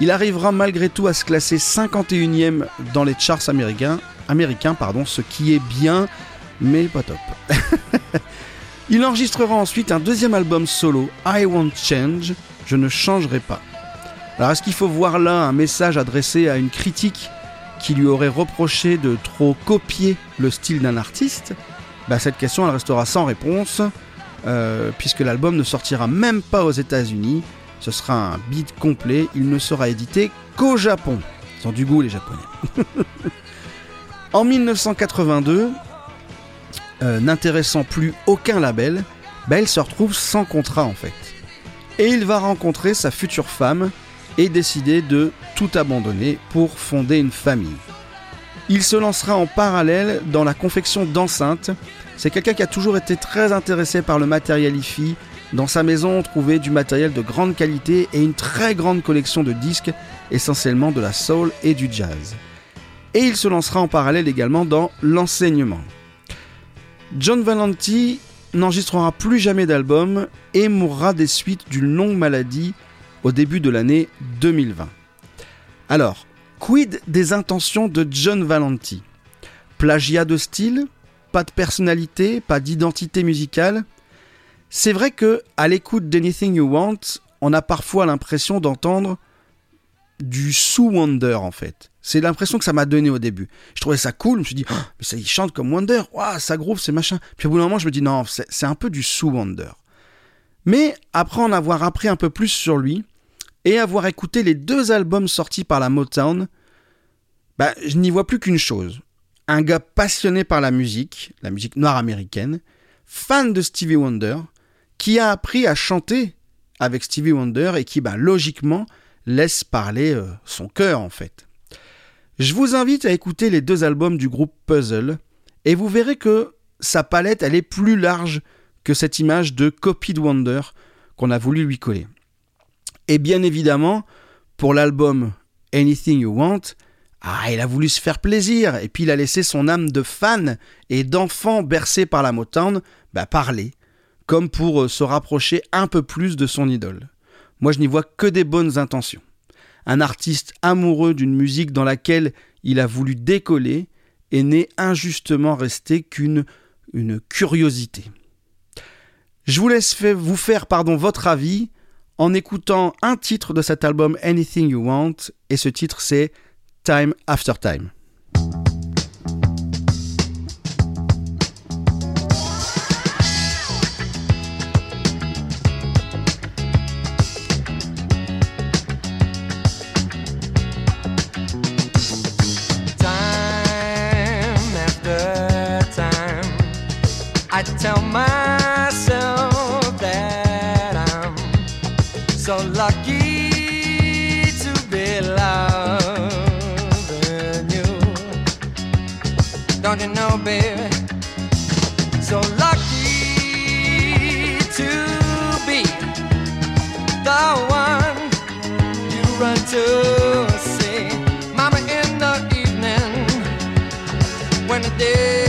Il arrivera malgré tout à se classer 51e dans les charts américains, américains pardon, ce qui est bien, mais pas top. Il enregistrera ensuite un deuxième album solo, I Won't Change, Je ne changerai pas. Alors est-ce qu'il faut voir là un message adressé à une critique qui lui aurait reproché de trop copier le style d'un artiste? Bah, Cette question elle restera sans réponse, euh, puisque l'album ne sortira même pas aux États-Unis. Ce sera un beat complet, il ne sera édité qu'au Japon. Ils ont du goût les Japonais. en 1982, euh, n'intéressant plus aucun label, bah, il se retrouve sans contrat en fait. Et il va rencontrer sa future femme et décider de tout abandonner pour fonder une famille. Il se lancera en parallèle dans la confection d'enceintes. C'est quelqu'un qui a toujours été très intéressé par le matériel hi-fi. Dans sa maison, on trouvait du matériel de grande qualité et une très grande collection de disques, essentiellement de la soul et du jazz. Et il se lancera en parallèle également dans l'enseignement. John Valenti n'enregistrera plus jamais d'album et mourra des suites d'une longue maladie au début de l'année 2020. Alors, quid des intentions de John Valenti? Plagiat de style? Pas de personnalité? Pas d'identité musicale? C'est vrai que, à l'écoute d'Anything You Want, on a parfois l'impression d'entendre du sous Wonder en fait. C'est l'impression que ça m'a donné au début. Je trouvais ça cool, je me suis dit, oh, mais ça, il chante comme Wonder, ça groove, c'est machin. Puis au bout d'un moment, je me dis, non, c'est un peu du sous Wonder. Mais après en avoir appris un peu plus sur lui et avoir écouté les deux albums sortis par la Motown, bah, je n'y vois plus qu'une chose. Un gars passionné par la musique, la musique noire américaine, fan de Stevie Wonder, qui a appris à chanter avec Stevie Wonder et qui, bah, logiquement, laisse parler euh, son cœur en fait. Je vous invite à écouter les deux albums du groupe Puzzle et vous verrez que sa palette elle est plus large que cette image de copy de Wonder qu'on a voulu lui coller. Et bien évidemment, pour l'album Anything You Want, ah, il a voulu se faire plaisir et puis il a laissé son âme de fan et d'enfant bercé par la Motown bah, parler, comme pour euh, se rapprocher un peu plus de son idole. Moi, je n'y vois que des bonnes intentions. Un artiste amoureux d'une musique dans laquelle il a voulu décoller et n'est injustement resté qu'une une curiosité. Je vous laisse vous faire pardon, votre avis en écoutant un titre de cet album Anything You Want et ce titre c'est Time After Time. Time I tell myself that I'm so lucky to be loving you. Don't you know, baby? So lucky to be the one you run to see. Mama in the evening when the day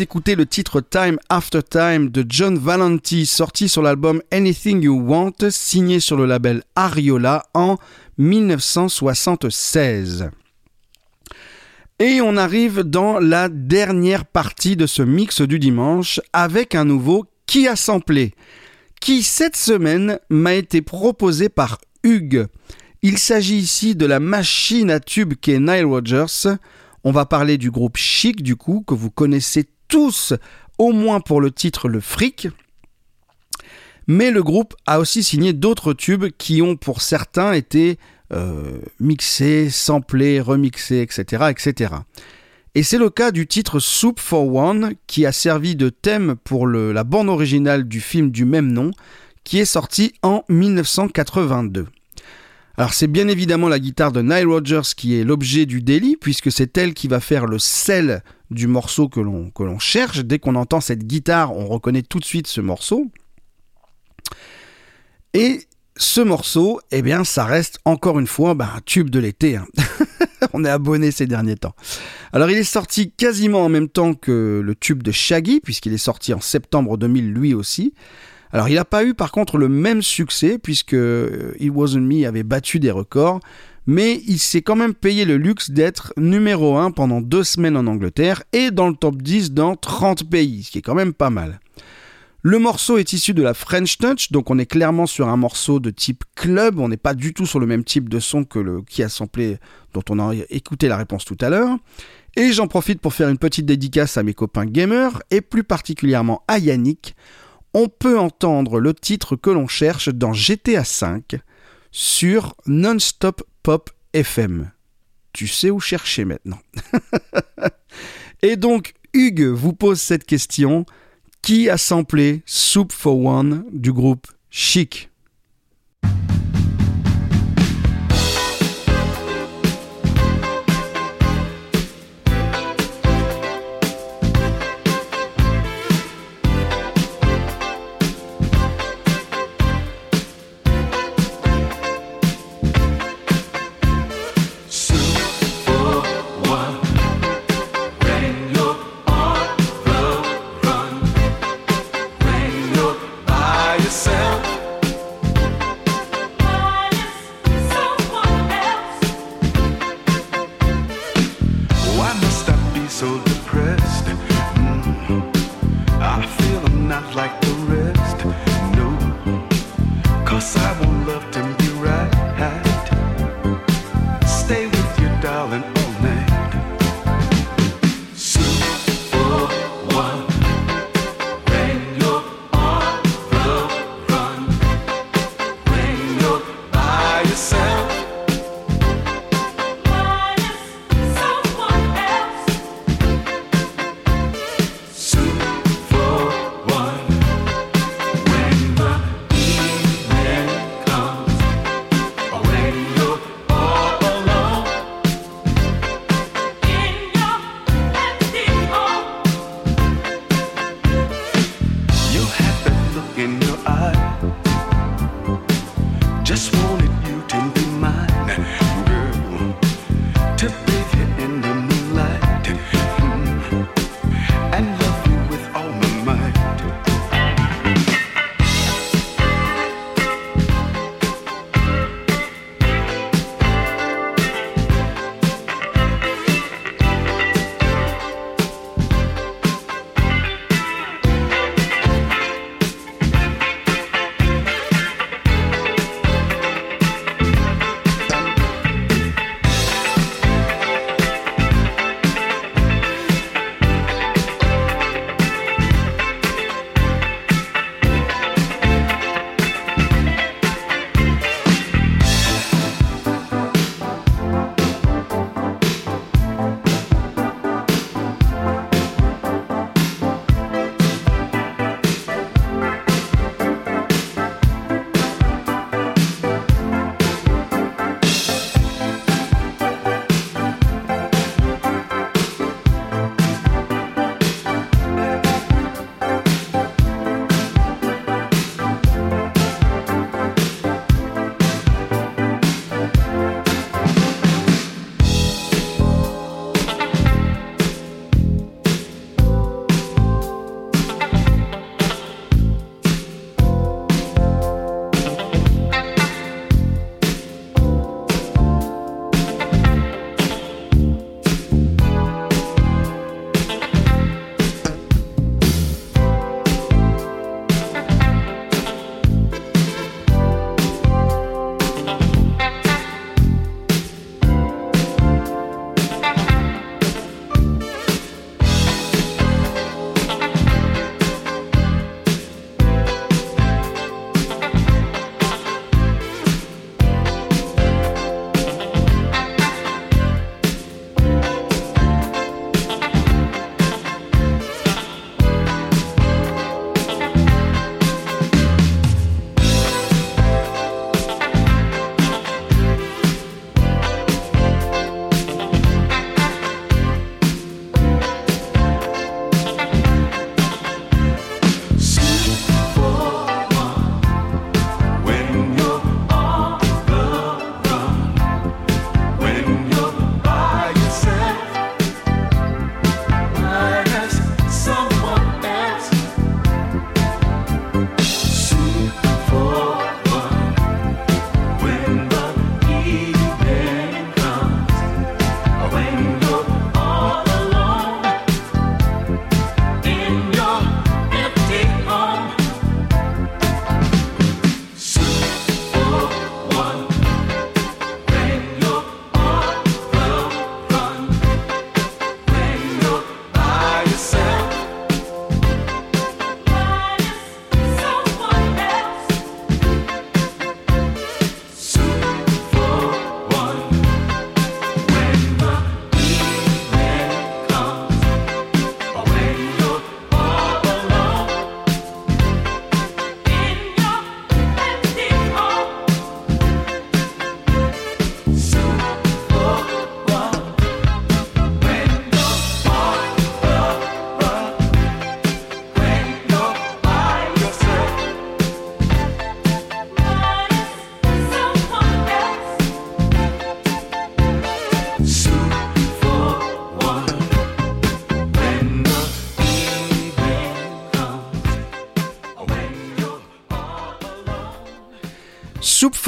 d'écouter le titre Time After Time de John Valenti, sorti sur l'album Anything You Want, signé sur le label Ariola en 1976. Et on arrive dans la dernière partie de ce mix du dimanche avec un nouveau qui a samplé, qui cette semaine m'a été proposé par Hugues. Il s'agit ici de la machine à tube qu'est Nile Rodgers. On va parler du groupe Chic du coup, que vous connaissez tous, au moins pour le titre Le Fric. Mais le groupe a aussi signé d'autres tubes qui ont pour certains été euh, mixés, samplés, remixés, etc. etc. Et c'est le cas du titre Soup for One qui a servi de thème pour la bande originale du film du même nom qui est sorti en 1982. Alors c'est bien évidemment la guitare de Nile Rodgers qui est l'objet du délit puisque c'est elle qui va faire le sel du morceau que l'on cherche. Dès qu'on entend cette guitare, on reconnaît tout de suite ce morceau. Et ce morceau, eh bien, ça reste encore une fois bah, un tube de l'été. hein. On est abonné ces derniers temps. Alors, il est sorti quasiment en même temps que le tube de Shaggy, puisqu'il est sorti en septembre 2000 lui aussi. Alors, il n'a pas eu par contre le même succès, puisque euh, It Wasn't Me avait battu des records, mais il s'est quand même payé le luxe d'être numéro 1 pendant deux semaines en Angleterre et dans le top 10 dans 30 pays, ce qui est quand même pas mal. Le morceau est issu de la French Touch, donc on est clairement sur un morceau de type club, on n'est pas du tout sur le même type de son que le qui a samplé dont on a écouté la réponse tout à l'heure. Et j'en profite pour faire une petite dédicace à mes copains gamers et plus particulièrement à Yannick. On peut entendre le titre que l'on cherche dans GTA V sur Non-Stop Pop FM. Tu sais où chercher maintenant. et donc Hugues vous pose cette question. Qui a samplé Soup for One du groupe Chic?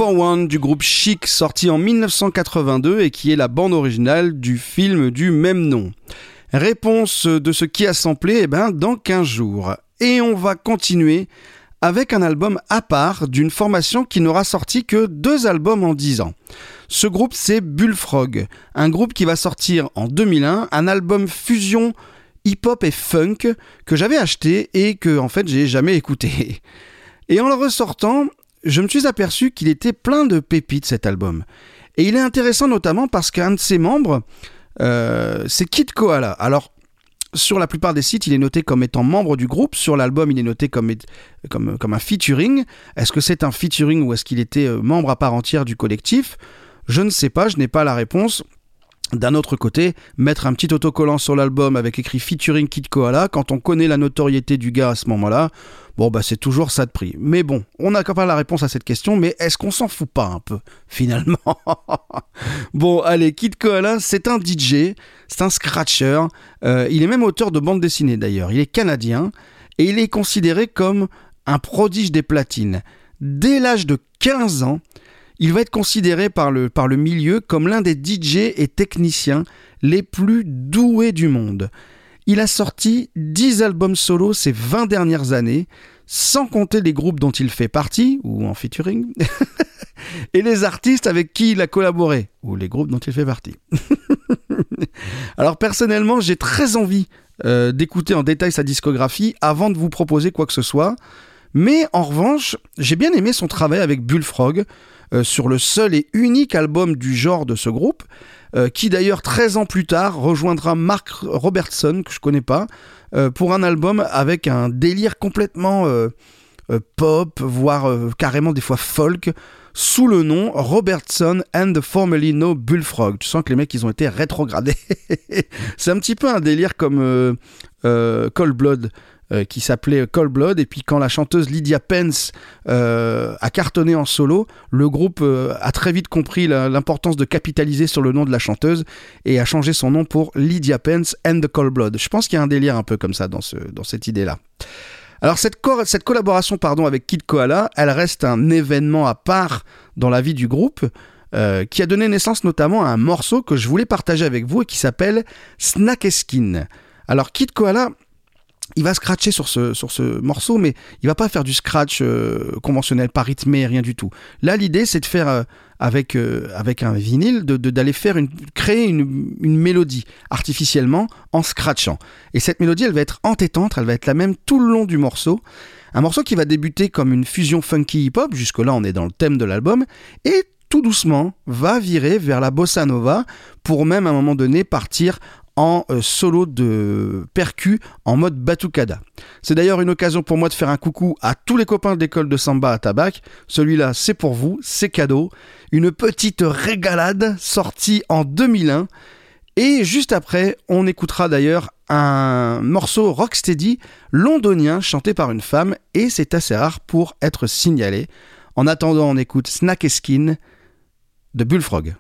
For One du groupe Chic sorti en 1982 et qui est la bande originale du film du même nom. Réponse de ce qui a samplé eh ben, dans 15 jours. Et on va continuer avec un album à part d'une formation qui n'aura sorti que deux albums en 10 ans. Ce groupe, c'est Bullfrog, un groupe qui va sortir en 2001 un album fusion hip-hop et funk que j'avais acheté et que en fait j'ai jamais écouté. Et en le ressortant, je me suis aperçu qu'il était plein de pépites cet album. Et il est intéressant notamment parce qu'un de ses membres, euh, c'est Kid Koala. Alors, sur la plupart des sites, il est noté comme étant membre du groupe. Sur l'album, il est noté comme, comme, comme un featuring. Est-ce que c'est un featuring ou est-ce qu'il était euh, membre à part entière du collectif? Je ne sais pas, je n'ai pas la réponse. D'un autre côté, mettre un petit autocollant sur l'album avec écrit featuring Kid Koala, quand on connaît la notoriété du gars à ce moment-là, bon bah c'est toujours ça de prix. Mais bon, on n'a pas la réponse à cette question, mais est-ce qu'on s'en fout pas un peu, finalement? Bon, allez, Kid Koala, c'est un DJ, c'est un scratcher, euh, il est même auteur de bande dessinée d'ailleurs, il est canadien, et il est considéré comme un prodige des platines. Dès l'âge de 15 ans, il va être considéré par le, milieu comme l'un des DJ et techniciens les plus doués du monde. Il a sorti 10 albums solo ces 20 dernières années, sans compter les groupes dont il fait partie, ou en featuring, et les artistes avec qui il a collaboré, ou les groupes dont il fait partie. Alors personnellement, j'ai très envie euh, d'écouter en détail sa discographie avant de vous proposer quoi que ce soit. Mais en revanche, j'ai bien aimé son travail avec Bullfrog sur le seul et unique album du genre de ce groupe, euh, qui d'ailleurs 13 ans plus tard rejoindra Mark Robertson, que je connais pas, euh, pour un album avec un délire complètement pop, voire carrément des fois folk, sous le nom Robertson and the Formerly No Bullfrog. Tu sens que les mecs, ils ont été rétrogradés. C'est un petit peu un délire comme Cold Blood. Euh, qui s'appelait Cold Blood. Et puis quand la chanteuse Lydia Pence euh, a cartonné en solo, le groupe euh, a très vite compris l'importance de capitaliser sur le nom de la chanteuse et a changé son nom pour Lydia Pence and the Cold Blood. Je pense qu'il y a un délire un peu comme ça dans, ce, dans cette idée-là. Alors cette, cette collaboration pardon, avec Kid Koala, elle reste un événement à part dans la vie du groupe. qui a donné naissance notamment à un morceau que je voulais partager avec vous et qui s'appelle Snack Skin. Alors Kid Koala, il va scratcher sur ce, sur ce morceau, mais il va pas faire du scratch euh, conventionnel, pas rythmé, rien du tout. Là, l'idée, c'est de faire euh, avec, euh, avec un vinyle, d'aller de, d'aller faire une, créer une, une, mélodie artificiellement en scratchant. Et cette mélodie, elle va être entêtante, elle va être la même tout le long du morceau. Un morceau qui va débuter comme une fusion funky hip-hop, jusque-là on est dans le thème de l'album, et tout doucement va virer vers la bossa nova pour même à un moment donné partir en euh, solo de percu en mode batucada. C'est d'ailleurs une occasion pour moi de faire un coucou à tous les copains de l'école de samba à Tabac. Celui-là, c'est pour vous, c'est cadeau. Une petite régalade sortie en 2001. Et juste après, on écoutera d'ailleurs un morceau rocksteady londonien chanté par une femme et c'est assez rare pour être signalé. En attendant, on écoute Snack Skin de Bullfrog.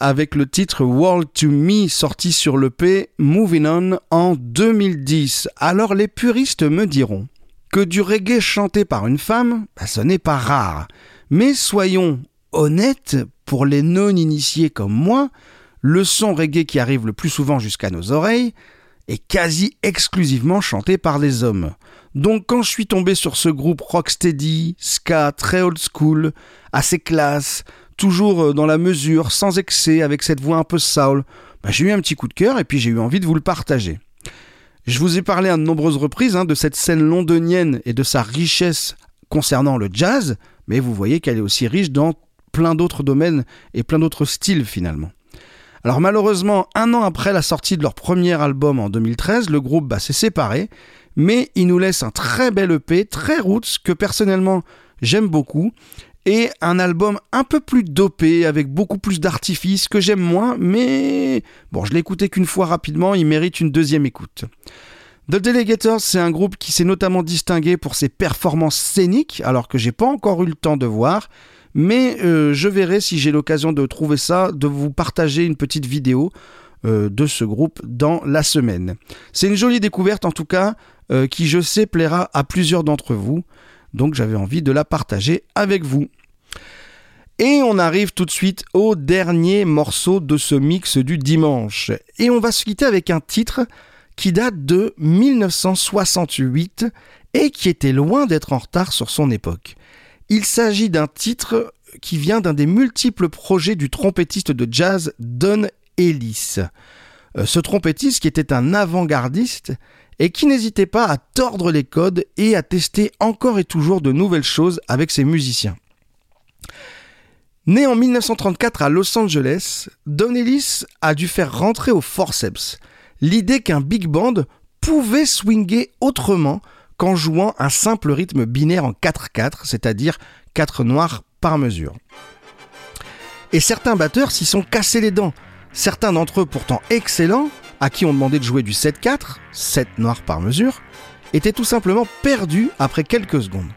avec le titre World to Me sorti sur le P Moving On en 2010. Alors les puristes me diront que du reggae chanté par une femme, bah, ce n'est pas rare. Mais soyons honnêtes, pour les non-initiés comme moi, le son reggae qui arrive le plus souvent jusqu'à nos oreilles est quasi exclusivement chanté par les hommes. Donc quand je suis tombé sur ce groupe rocksteady, ska, très old school, assez classe, toujours euh, dans la mesure, sans excès, avec cette voix un peu soul, bah, j'ai eu un petit coup de cœur et puis j'ai eu envie de vous le partager. Je vous ai parlé à de nombreuses reprises hein, de cette scène londonienne et de sa richesse concernant le jazz, mais vous voyez qu'elle est aussi riche dans plein d'autres domaines et plein d'autres styles finalement. Alors malheureusement, un an après la sortie de leur premier album en 2013, le groupe bah, s'est séparé, mais il nous laisse un très bel EP, très roots, que personnellement j'aime beaucoup, et un album un peu plus dopé, avec beaucoup plus d'artifices, que j'aime moins, mais bon, je l'ai écouté qu'une fois rapidement, il mérite une deuxième écoute. The Delegators, c'est un groupe qui s'est notamment distingué pour ses performances scéniques, alors que j'ai pas encore eu le temps de voir, mais euh, je verrai si j'ai l'occasion de trouver ça, de vous partager une petite vidéo euh, de ce groupe dans la semaine. C'est une jolie découverte en tout cas, euh, qui je sais plaira à plusieurs d'entre vous, donc j'avais envie de la partager avec vous. Et on arrive tout de suite au dernier morceau de ce mix du dimanche. Et on va se quitter avec un titre qui date de 1968 et qui était loin d'être en retard sur son époque. Il s'agit d'un titre qui vient d'un des multiples projets du trompettiste de jazz Don Ellis. Euh, Ce trompettiste qui était un avant-gardiste et qui n'hésitait pas à tordre les codes et à tester encore et toujours de nouvelles choses avec ses musiciens. Né en 1934 à Los Angeles, Don Ellis a dû faire rentrer au forceps l'idée qu'un big band pouvait swinger autrement qu'en jouant un simple rythme binaire en 4-4, c'est-à-dire 4 noirs par mesure. Et certains batteurs s'y sont cassés les dents. Certains d'entre eux pourtant excellents, à qui on demandait de jouer du 7-4, 7 noirs par mesure, étaient tout simplement perdus après quelques secondes.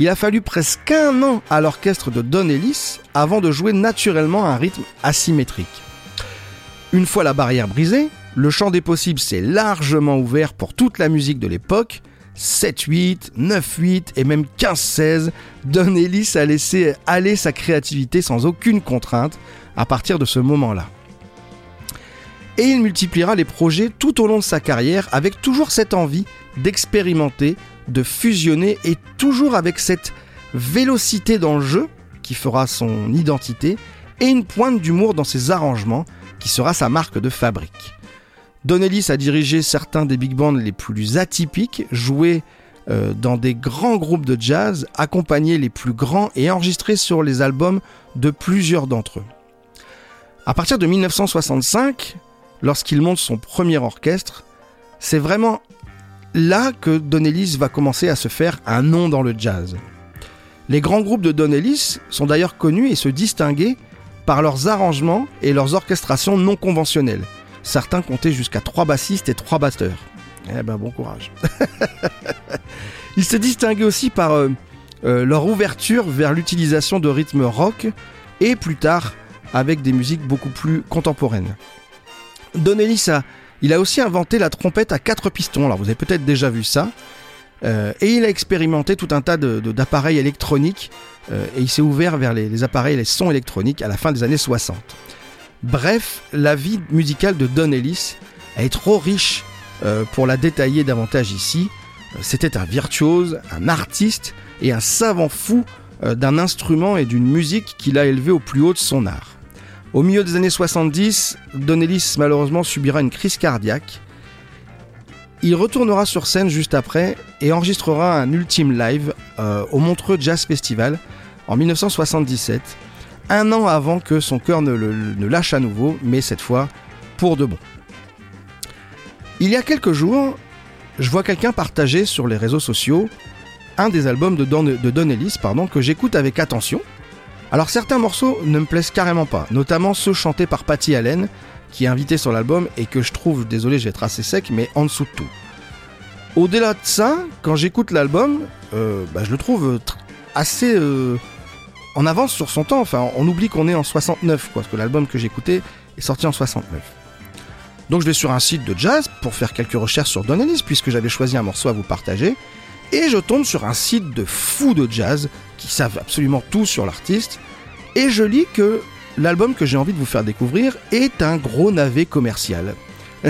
Il a fallu presque un an à l'orchestre de Don Ellis avant de jouer naturellement un rythme asymétrique. Une fois la barrière brisée, le champ des possibles s'est largement ouvert pour toute la musique de l'époque, 7-8, 9-8 et même 15-16, Don Ellis a laissé aller sa créativité sans aucune contrainte à partir de ce moment-là. Et il multipliera les projets tout au long de sa carrière avec toujours cette envie d'expérimenter, de fusionner et toujours avec cette vélocité dans le jeu qui fera son identité et une pointe d'humour dans ses arrangements qui sera sa marque de fabrique. Don Ellis a dirigé certains des big bands les plus atypiques, joué euh, dans des grands groupes de jazz, accompagné les plus grands et enregistré sur les albums de plusieurs d'entre eux. À partir de 1965, lorsqu'il monte son premier orchestre, c'est vraiment là que Don Ellis va commencer à se faire un nom dans le jazz. Les grands groupes de Don Ellis sont d'ailleurs connus et se distinguaient par leurs arrangements et leurs orchestrations non conventionnelles. Certains comptaient jusqu'à trois bassistes et trois batteurs. Eh ben bon courage. Ils se distinguaient aussi par euh, euh, leur ouverture vers l'utilisation de rythmes rock et plus tard avec des musiques beaucoup plus contemporaines. Don Ellis a, il a aussi inventé la trompette à quatre pistons. Alors vous avez peut-être déjà vu ça. Euh, et il a expérimenté tout un tas d'appareils électroniques euh, et il s'est ouvert vers les, les appareils et les sons électroniques à la fin des années 60. Bref, la vie musicale de Don Ellis est trop riche euh, pour la détailler davantage ici. C'était un virtuose, un artiste et un savant fou d'un instrument et d'une musique qu'il a élevé au plus haut de son art. Au milieu des années 70, Don Ellis malheureusement subira une crise cardiaque. Il retournera sur scène juste après et enregistrera un ultime live euh, au Montreux Jazz Festival en 1977, un an avant que son cœur ne, lâche à nouveau, mais cette fois pour de bon. Il y a quelques jours, je vois quelqu'un partager sur les réseaux sociaux un des albums de Don, de Ellis que j'écoute avec attention. Alors certains morceaux ne me plaisent carrément pas, notamment ceux chantés par Patty Allen, qui est invité sur l'album et que je trouve, désolé je vais être assez sec, mais en dessous de tout. Au-delà de ça, quand j'écoute l'album, euh, bah, je le trouve tr- assez euh, en avance sur son temps. Enfin, on oublie qu'on est en 69, quoi, parce que l'album que j'écoutais est sorti en 69. Donc je vais sur un site de jazz pour faire quelques recherches sur Don puisque j'avais choisi un morceau à vous partager. Et je tombe sur un site de fous de jazz qui savent absolument tout sur l'artiste. Et je lis que l'album que j'ai envie de vous faire découvrir est un gros navet commercial.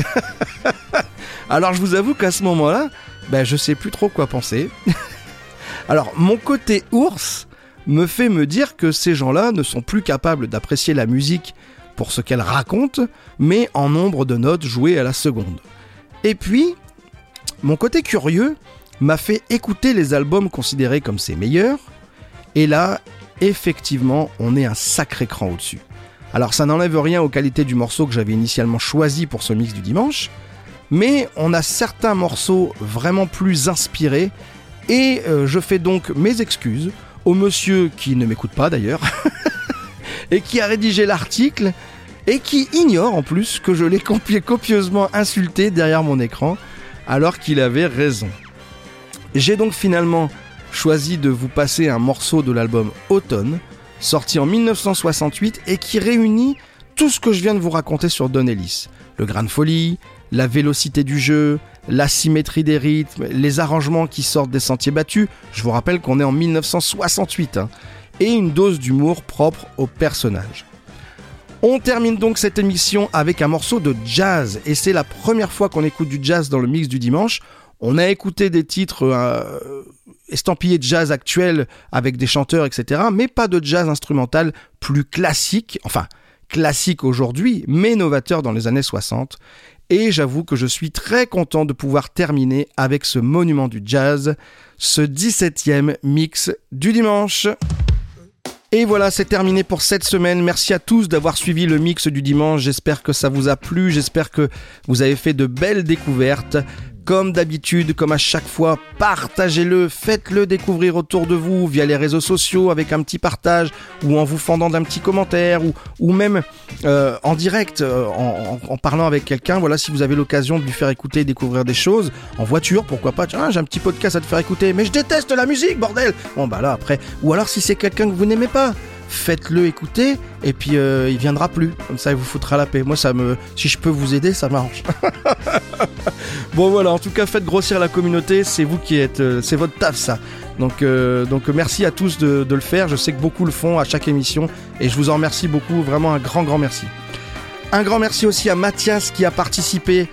Alors je vous avoue qu'à ce moment-là, ben, je sais plus trop quoi penser. Alors mon côté ours me fait me dire que ces gens-là ne sont plus capables d'apprécier la musique pour ce qu'elle raconte, mais en nombre de notes jouées à la seconde. Et puis, mon côté curieux m'a fait écouter les albums considérés comme ses meilleurs, et là, effectivement, on est un sacré cran au-dessus. Alors ça n'enlève rien aux qualités du morceau que j'avais initialement choisi pour ce mix du dimanche, mais on a certains morceaux vraiment plus inspirés, et euh, je fais donc mes excuses au monsieur qui ne m'écoute pas d'ailleurs, et qui a rédigé l'article, et qui ignore en plus que je l'ai copi- copieusement insulté derrière mon écran, alors qu'il avait raison. J'ai donc finalement choisi de vous passer un morceau de l'album Automne, sorti en 1968 et qui réunit tout ce que je viens de vous raconter sur Don Ellis. Le grain de folie, la vélocité du jeu, la symétrie des rythmes, les arrangements qui sortent des sentiers battus. Je vous rappelle qu'on est en 1968. hein, et une dose d'humour propre au personnage. On termine donc cette émission avec un morceau de jazz, et c'est la première fois qu'on écoute du jazz dans le mix du dimanche. On a écouté des titres euh, estampillés de jazz actuels avec des chanteurs, etc., mais pas de jazz instrumental plus classique, enfin classique aujourd'hui, mais novateur dans les années 60. Et j'avoue que je suis très content de pouvoir terminer avec ce monument du jazz, ce 17e mix du dimanche. Et voilà, c'est terminé pour cette semaine. Merci à tous d'avoir suivi le mix du dimanche. J'espère que ça vous a plu. J'espère que vous avez fait de belles découvertes. Comme d'habitude, comme à chaque fois, partagez-le, faites-le découvrir autour de vous via les réseaux sociaux avec un petit partage ou en vous fendant d'un petit commentaire ou, même euh, en direct euh, en, parlant avec quelqu'un. Voilà, si vous avez l'occasion de lui faire écouter, découvrir des choses en voiture, pourquoi pas. Tiens, j'ai un petit podcast à te faire écouter, mais je déteste la musique, bordel. Bon bah là après, ou alors si c'est quelqu'un que vous n'aimez pas, faites-le écouter et puis euh, il viendra plus. Comme ça, il vous foutra la paix. Moi, ça me, si je peux vous aider, ça m'arrange. bon voilà, en tout cas, faites grossir la communauté. C'est vous qui êtes, euh, c'est votre taf ça. Donc, euh, donc merci à tous de, le faire. Je sais que beaucoup le font à chaque émission et je vous en remercie beaucoup. Vraiment un grand, grand merci. Un grand merci aussi à Mathias qui a participé,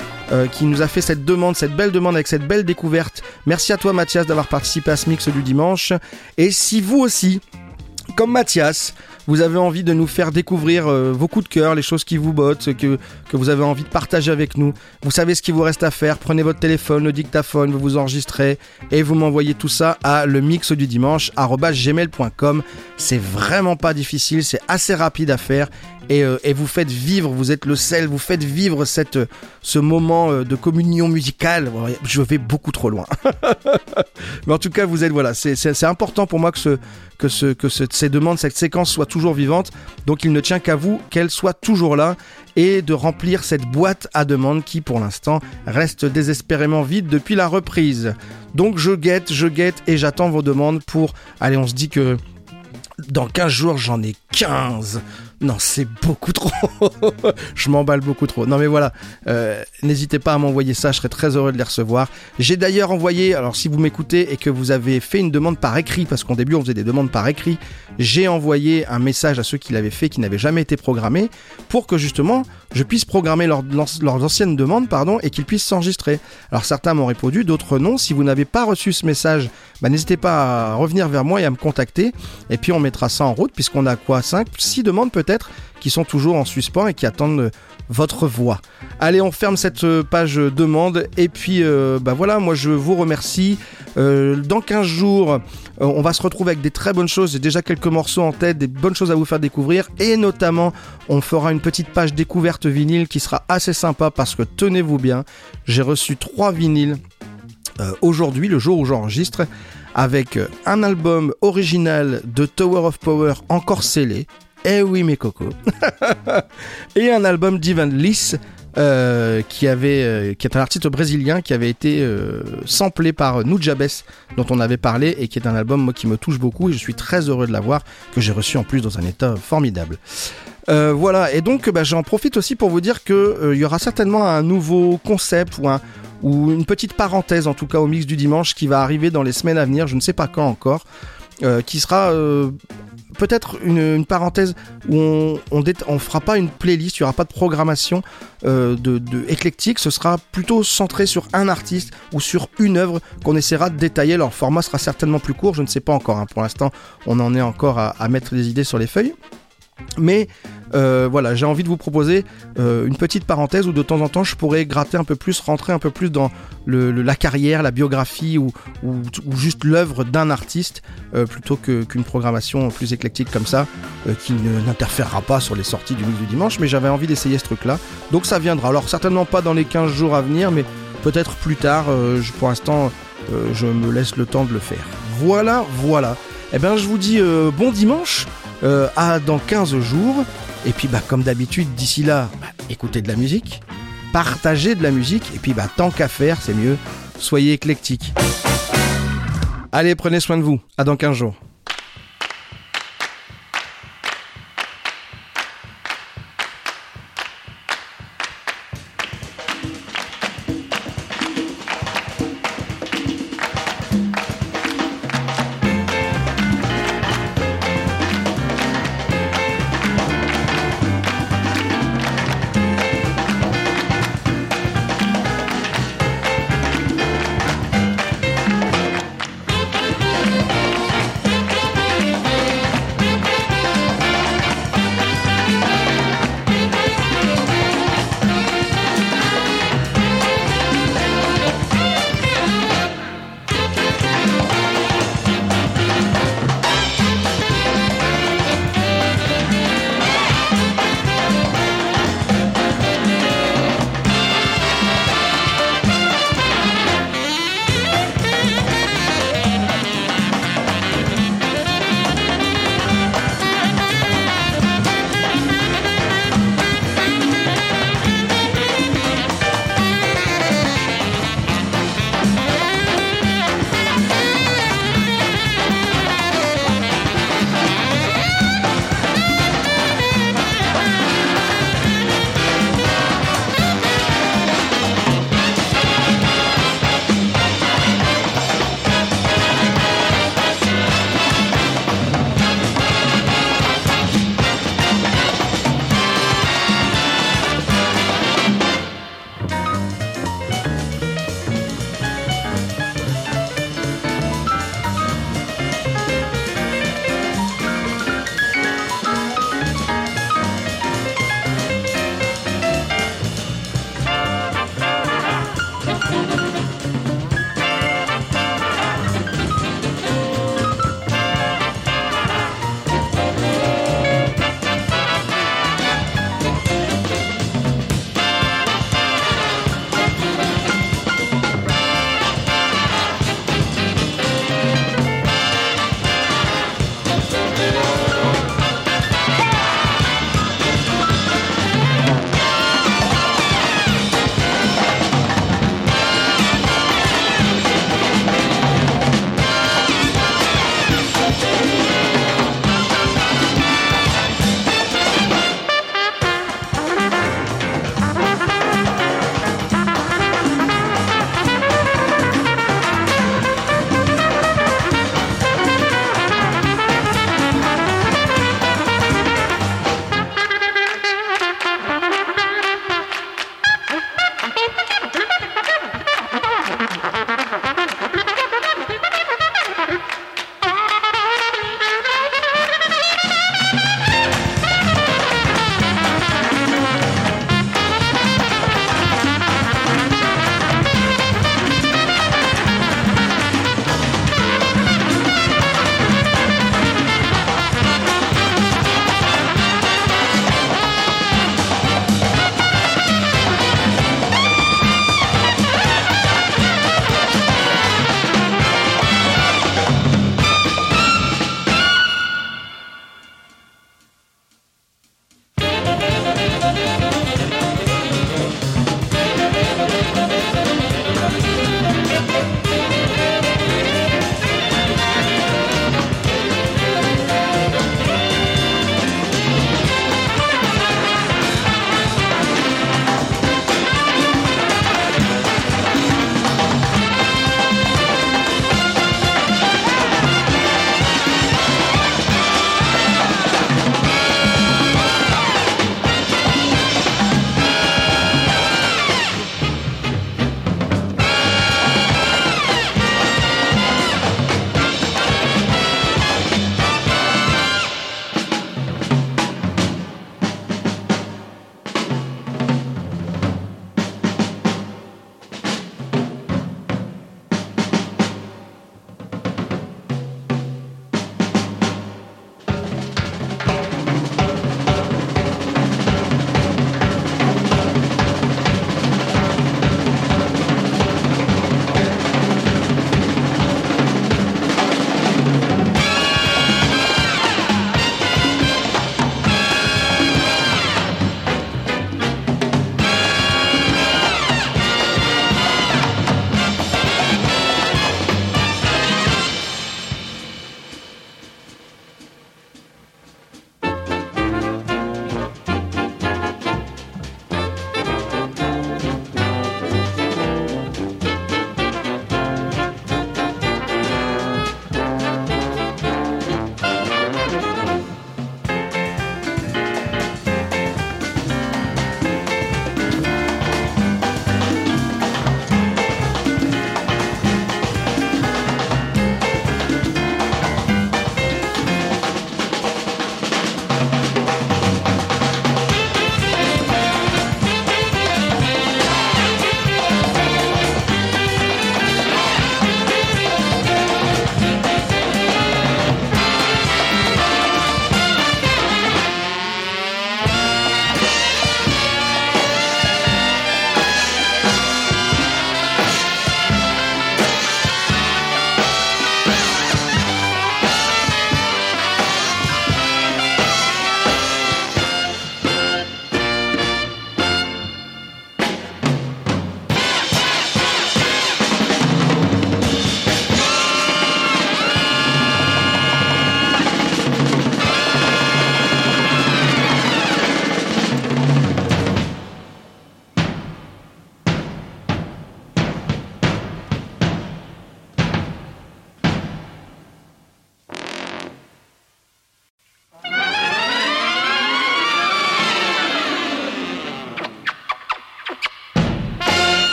qui nous a fait cette demande, cette belle demande avec cette belle découverte. Merci à toi Mathias d'avoir participé à ce mix du dimanche. Et si vous aussi, comme Mathias, vous avez envie de nous faire découvrir euh, vos coups de cœur, les choses qui vous bottent, que, que vous avez envie de partager avec nous. Vous savez ce qu'il vous reste à faire. Prenez votre téléphone, le dictaphone, vous vous enregistrez et vous m'envoyez tout ça à le mix du dimanche gmail.com. C'est vraiment pas difficile, c'est assez rapide à faire et, euh, et vous faites vivre, vous êtes le sel, vous faites vivre cette, ce moment euh, de communion musicale. Je vais beaucoup trop loin. Mais en tout cas, vous êtes voilà, c'est important pour moi que ce que ce que ce- ces demandes, cette séquence soit toujours vivante. Donc il ne tient qu'à vous qu'elle soit toujours là et de remplir cette boîte à demandes qui, pour l'instant, reste désespérément vide depuis la reprise. Donc je guette, je guette et j'attends vos demandes pour. Allez, on se dit que dans 15 jours, j'en ai 15. Non, c'est beaucoup trop. je m'emballe beaucoup trop. Non, mais voilà. euh, N'hésitez pas à m'envoyer ça, je serais très heureux de les recevoir. J'ai d'ailleurs envoyé, alors si vous m'écoutez et que vous avez fait une demande par écrit, parce qu'au début on faisait des demandes par écrit, j'ai envoyé un message à ceux qui l'avaient fait, qui n'avaient jamais été programmés, pour que justement je puisse programmer leurs, anciennes demandes, et qu'ils puissent s'enregistrer. Alors certains m'ont répondu, d'autres non. Si vous n'avez pas reçu ce message, bah, n'hésitez pas à revenir vers moi et à me contacter. Et puis on mettra ça en route, puisqu'on a quoi? 5, 6 demandes peut-être, qui sont toujours en suspens et qui attendent euh, votre voix. Allez, on ferme cette euh, page euh, demande. Et puis, bah voilà, moi je vous remercie. Dans 15 jours, on va se retrouver avec des très bonnes choses. J'ai déjà quelques morceaux en tête, des bonnes choses à vous faire découvrir. Et notamment, on fera une petite page découverte vinyle qui sera assez sympa parce que tenez-vous bien, j'ai reçu trois vinyles aujourd'hui, le jour où j'enregistre, avec un album original de Tower of Power encore scellé. Eh oui, mes cocos. et un album d'Ivan Lis. euh, euh, qui est un artiste brésilien qui avait été euh, samplé par Nujabes dont on avait parlé et qui est un album qui me touche beaucoup et je suis très heureux de l'avoir que j'ai reçu en plus dans un état formidable. Voilà, et donc bah, j'en profite aussi pour vous dire que il y aura certainement un nouveau concept ou un ou une petite parenthèse en tout cas au mix du dimanche qui va arriver dans les semaines à venir, je ne sais pas quand encore, qui sera peut-être une, parenthèse où on, on, on fera pas une playlist, il y aura pas de programmation euh, de, éclectique, ce sera plutôt centré sur un artiste ou sur une œuvre qu'on essaiera de détailler. Leur format sera certainement plus court, je ne sais pas encore. hein. Pour l'instant, on en est encore à mettre des idées sur les feuilles. Mais euh, voilà, j'ai envie de vous proposer euh, une petite parenthèse où de temps en temps je pourrais gratter un peu plus, rentrer un peu plus dans la carrière, la biographie ou, juste l'œuvre d'un artiste euh, plutôt qu'une programmation plus éclectique comme ça qui n'interférera pas sur les sorties du mix du dimanche. Mais j'avais envie d'essayer ce truc-là. Donc ça viendra. Alors certainement pas dans les 15 jours à venir, mais peut-être plus tard. Pour l'instant, je me laisse le temps de le faire. Voilà, voilà. Eh bien, je vous dis bon dimanche euh, à dans 15 jours. Et puis, bah, comme d'habitude, d'ici là, bah, écoutez de la musique, partagez de la musique. Et puis, bah, tant qu'à faire, c'est mieux, soyez éclectiques. Allez, prenez soin de vous. À dans 15 jours.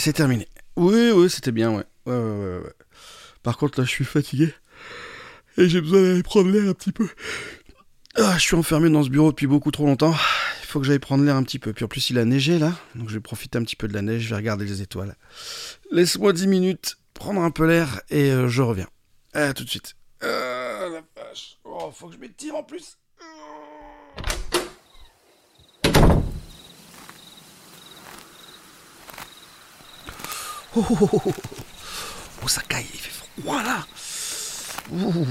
C'est terminé. Oui, oui, c'était bien, ouais. Ouais, ouais, ouais. Par contre, là, je suis fatigué. Et j'ai besoin d'aller prendre l'air un petit peu. Ah, je suis enfermé dans ce bureau depuis beaucoup trop longtemps. Il faut que j'aille prendre l'air un petit peu. Puis en plus, il a neigé, là. Donc je vais profiter un petit peu de la neige. Je vais regarder les étoiles. Laisse-moi 10 minutes, prendre un peu l'air, et euh, je reviens. À tout de suite. Ah, la vache. Oh, faut que je m'étire en plus. Oh, oh, oh, oh, oh. Ça caille, il fait froid là. Ouh.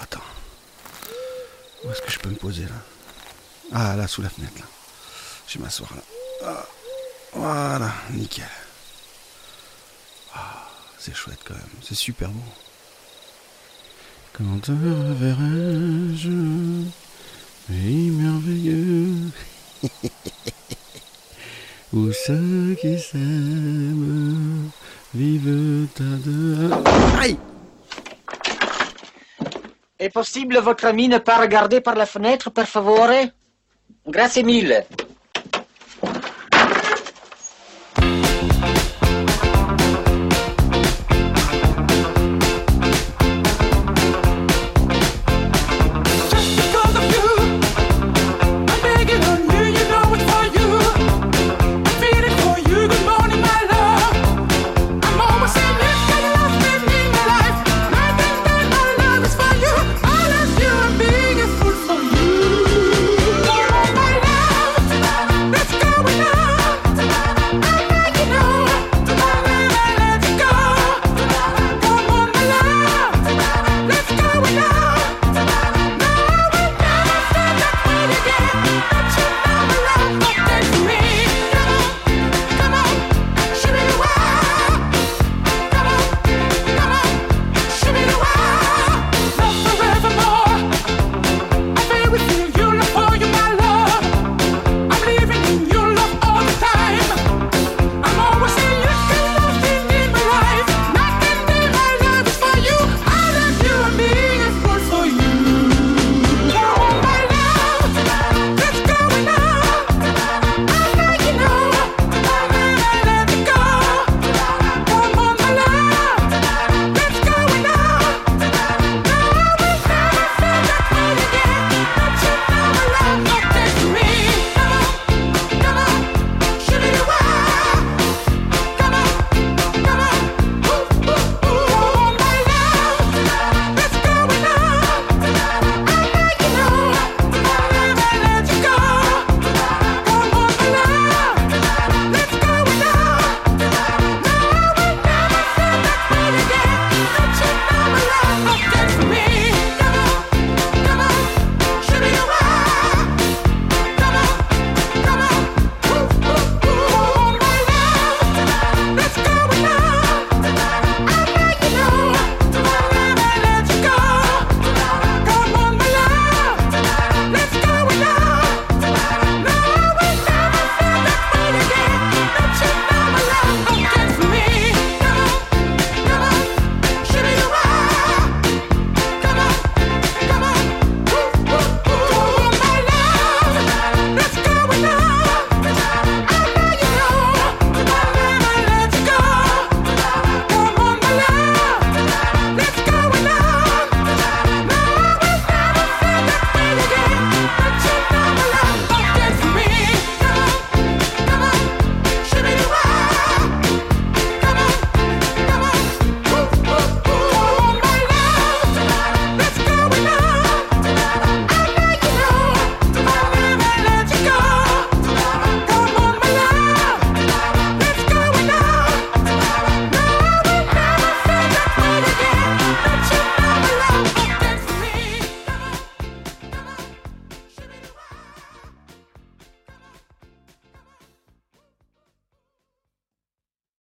Attends. Où est-ce que je peux me poser là? Ah, là, sous la fenêtre là. Je vais m'asseoir là. Ah, Voilà, nickel. Ah, c'est chouette quand même, c'est super beau. Quand te reverrai-je merveilleux Où ceux qui s'aiment vivent à deux. Aïe È possibile votre ami ne pas regarder par la fenêtre, per favore? Grazie mille.